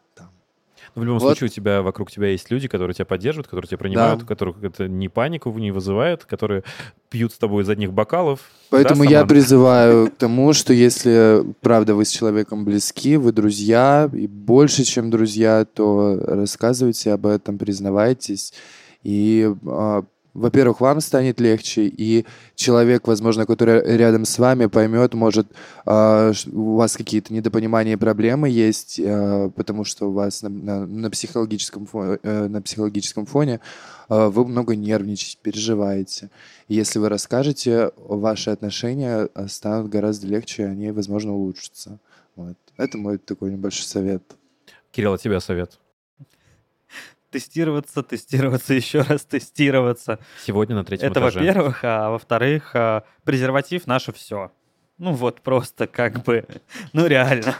Ну, в любом Вот. случае, у тебя вокруг тебя есть люди, которые тебя поддерживают, которые тебя принимают, Да. у которых это не панику не вызывает, которые пьют с тобой из одних бокалов. Поэтому Да, я призываю к тому, что если правда вы с человеком близки, вы друзья, и больше, чем друзья, то рассказывайте об этом, признавайтесь. И, а, во-первых, вам станет легче, и человек, возможно, который рядом с вами, поймет, может, а, у вас какие-то недопонимания и проблемы есть, а, потому что у вас на, на- на психологическом, фо- э, на психологическом фоне а, вы много нервничаете, переживаете. Если вы расскажете, ваши отношения а, станут гораздо легче, они, возможно, улучшатся. Вот. Это мой такой небольшой совет. Кирилл, от тебя совет. Тестироваться, тестироваться, еще раз тестироваться. Сегодня на третьем Это этаже. во-первых, а во-вторых, а, презерватив наше все. Ну вот просто как бы, ну реально.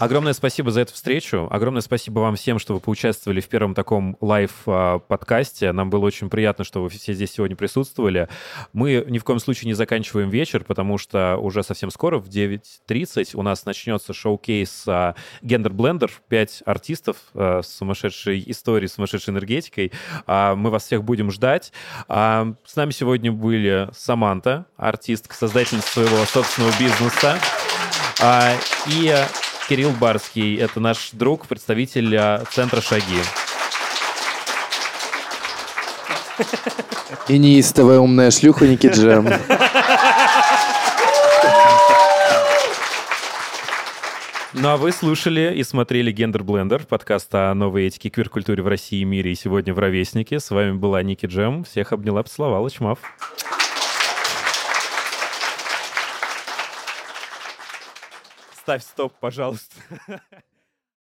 Огромное спасибо за эту встречу. Огромное спасибо вам всем, что вы поучаствовали в первом таком лайв-подкасте. Нам было очень приятно, что вы все здесь сегодня присутствовали. Мы ни в коем случае не заканчиваем вечер, потому что уже совсем скоро, в 9.30, у нас начнется шоу-кейс а, Гендер Блендер. Пять артистов а, с сумасшедшей историей, сумасшедшей энергетикой. А, Мы вас всех будем ждать. А, С нами сегодня были Саманта, артистка, создательница своего собственного бизнеса. А, И а, Кирилл Барский, это наш друг, представитель а, центра «Шаги». И неистовая умная шлюха Ники Джем. Ну а вы слушали и смотрели «Гендер Блендер», подкаст о новой этике квир-культуре в России и мире, и сегодня в «Ровеснике». С вами была Ники Джем. Всех обняла, поцеловала, чмав. Ставь стоп, пожалуйста.